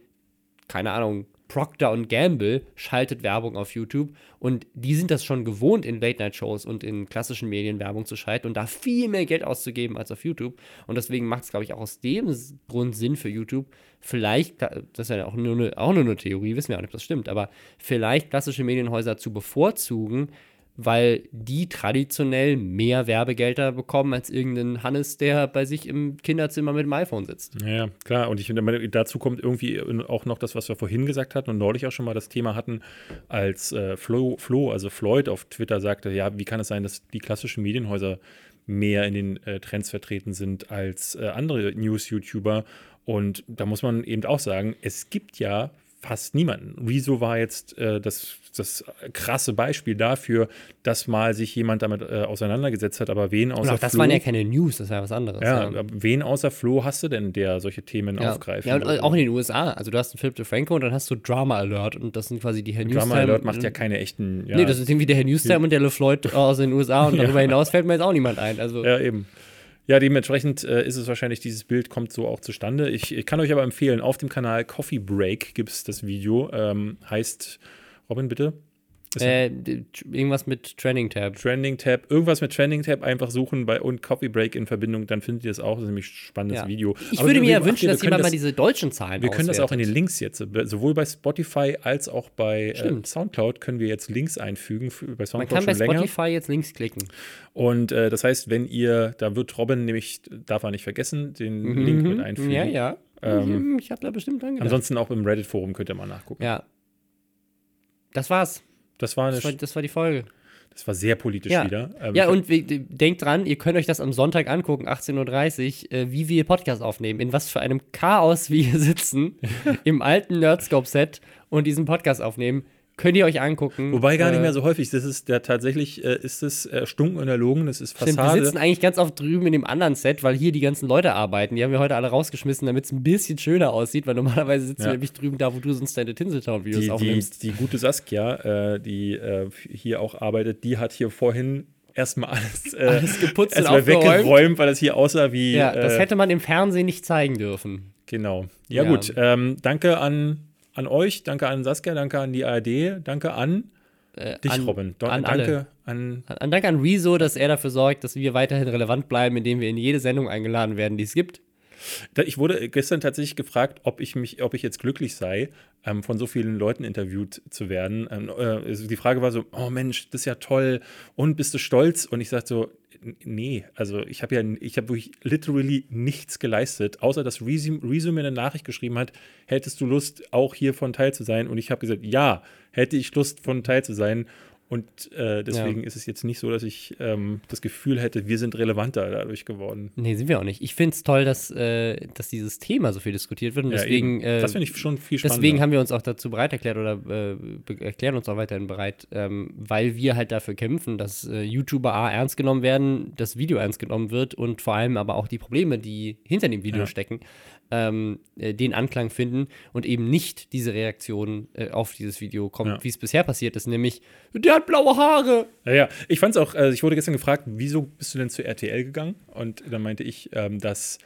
keine Ahnung, Procter Gamble schaltet Werbung auf YouTube und die sind das schon gewohnt, in Late-Night-Shows und in klassischen Medien Werbung zu schalten und da viel mehr Geld auszugeben als auf YouTube. Und deswegen macht es, glaube ich, auch aus dem Grund Sinn für YouTube, vielleicht, das ist ja auch nur eine, auch nur eine Theorie, wissen wir auch nicht, ob das stimmt, aber vielleicht klassische Medienhäuser zu bevorzugen, weil die traditionell mehr Werbegelder bekommen als irgendein Hannes, der bei sich im Kinderzimmer mit dem iPhone sitzt.
Ja, klar. Und ich finde, dazu kommt irgendwie auch noch das, was wir vorhin gesagt hatten und neulich auch schon mal das Thema hatten, als äh, Flo, Flo, also Floyd auf Twitter sagte, ja, wie kann es sein, dass die klassischen Medienhäuser mehr in den äh, Trends vertreten sind als äh, andere News-YouTuber? Und da muss man eben auch sagen, es gibt ja fast niemanden. Rezo war jetzt äh, das, das krasse Beispiel dafür, dass mal sich jemand damit äh, auseinandergesetzt hat, aber wen außer
auch das
Flo,
waren ja keine News, das war was anderes.
ja, aber wen außer Flo hast du denn, der solche Themen
Ja.
aufgreift?
Ja, und auch in den USA. Also du hast einen Philip DeFranco und dann hast du Drama Alert und das sind quasi die Herr
Drama
Newstime.
Alert macht ja keine echten. Ja,
Nee, das ist irgendwie der Herr Newstime und der LeFloid aus den USA und *laughs* darüber hinaus fällt mir jetzt auch niemand ein. Also
Ja, eben. Ja, dementsprechend äh, ist es wahrscheinlich, dieses Bild kommt so auch zustande. Ich, ich kann euch aber empfehlen, auf dem Kanal Coffee Break gibt es das Video. Ähm, heißt, Robin, bitte?
Äh, irgendwas mit Trending Tab.
Trending Tab, irgendwas mit Trending Tab einfach suchen bei und Coffee Break in Verbindung, dann findet ihr es auch. Das ist nämlich ein spannendes
Ja.
Video.
Ich
Aber
würde mir ja wünschen, dass jemand mal
das-
diese deutschen Zahlen
Wir können das auch in den. Links jetzt, äh, sowohl bei Spotify als auch bei äh. Soundcloud können wir jetzt Links einfügen, bei
Man
Soundcloud
kann bei
schon länger.
Spotify jetzt links klicken.
Und äh, das heißt, wenn ihr, da wird Robin nämlich, darf er nicht vergessen, den Link mit einfügen.
Mhm. Ja, ja.
Ähm,
ich habe da bestimmt dran gedacht.
Ansonsten auch im Reddit-Forum könnt ihr mal nachgucken.
Ja. Das war's.
Das war, eine,
Das war, das war die Folge.
das war sehr politisch
Ja.
wieder. Ähm,
Ja, und denkt dran, ihr könnt euch das am Sonntag angucken, 18.30 Uhr, äh, wie wir Podcast aufnehmen, in was für einem Chaos wir hier *laughs* sitzen, *laughs* im alten Nerdscope-Set und diesen Podcast aufnehmen. Könnt ihr euch angucken.
Wobei gar nicht
Äh,
mehr so häufig. Das ist ja tatsächlich, äh, ist es äh, stunken und erlogen, das ist
Stimmt, wir
Fassade.
sitzen eigentlich ganz oft drüben in dem anderen Set, weil hier die ganzen Leute arbeiten. Die haben wir heute alle rausgeschmissen, damit es ein bisschen schöner aussieht, weil normalerweise sitzen
Ja.
wir nämlich drüben da, wo du sonst deine Tinseltown-Videos
die, die,
aufnimmst.
die gute Saskia, äh, die äh, hier auch arbeitet, die hat hier vorhin erstmal alles, *laughs* äh,
Alles geputzt und
erstmal
aufgeräumt.
weggeräumt, weil es hier aussah wie.
Ja, das
äh,
hätte man im Fernsehen nicht zeigen dürfen.
Genau. Ja,
Ja.
gut. Ähm, danke an, an euch, danke an Saskia, danke an die ARD, danke an dich,
an-
Robin. Don,
an
danke
alle.
an.
An Dank an Rezo, dass er dafür sorgt, dass wir weiterhin relevant bleiben, indem wir in jede Sendung eingeladen werden, die es gibt.
Ich wurde gestern tatsächlich gefragt, ob ich mich, ob ich jetzt glücklich sei, ähm, von so vielen Leuten interviewt zu werden. Ähm, äh, die Frage war so: Oh Mensch, das ist ja toll. Und bist du stolz? Und ich sagte so: "N- Nee, also ich habe ja, ich habe wirklich literally nichts geleistet, außer dass Rezo mir eine Nachricht geschrieben hat, hättest du Lust, auch hiervon teil zu sein? Und ich habe gesagt, ja, hätte ich Lust, von teil zu sein. Und äh, deswegen ist es jetzt nicht so, dass ich ähm, das Gefühl hätte, wir sind relevanter dadurch geworden.
Nee, sind wir auch nicht. Ich finde es toll, dass, äh, dass dieses Thema so viel diskutiert wird. Und
Ja,
deswegen,
eben.
äh,
das finde ich schon viel spannender.
deswegen haben wir uns auch dazu bereit erklärt oder äh, erklären uns auch weiterhin bereit, ähm, weil wir halt dafür kämpfen, dass äh, YouTuber A ernst genommen werden, das Video ernst genommen wird und vor allem aber auch die Probleme, die hinter dem Video
Ja.
stecken, ähm, äh, den Anklang finden und eben nicht diese Reaktion äh, auf dieses Video kommt,
Ja.
wie es bisher passiert ist, nämlich der hat blaue Haare.
Ja, ja. Ich fand es auch, äh, ich wurde gestern gefragt, wieso bist du denn zu RTL gegangen? Und dann meinte ich, ähm, dass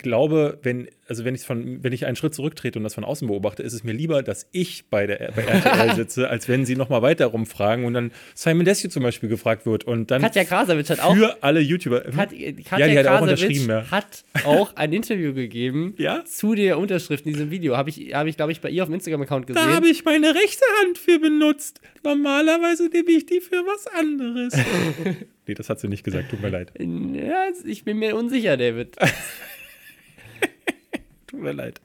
glaube, wenn, also wenn ich von, wenn ich einen Schritt zurücktrete und das von außen beobachte, ist es mir lieber, dass ich bei, der, bei *laughs* RTL sitze, als wenn sie nochmal weiter rumfragen und dann Simon Desue zum Beispiel gefragt wird und dann
Katja Krasavitsch hat auch
für alle YouTuber.
Kat
ja,
Katja
die hat auch unterschrieben, ja.
hat auch ein Interview gegeben *laughs*
Ja?
zu der Unterschrift in diesem Video. Habe ich, hab ich glaube ich, bei ihr auf dem Instagram-Account gesehen.
Da habe ich meine rechte Hand für benutzt. Normalerweise nehme ich die für was anderes. *laughs* nee, das hat sie nicht gesagt, tut mir leid.
ja, ich bin mir unsicher, David.
Tut mir leid.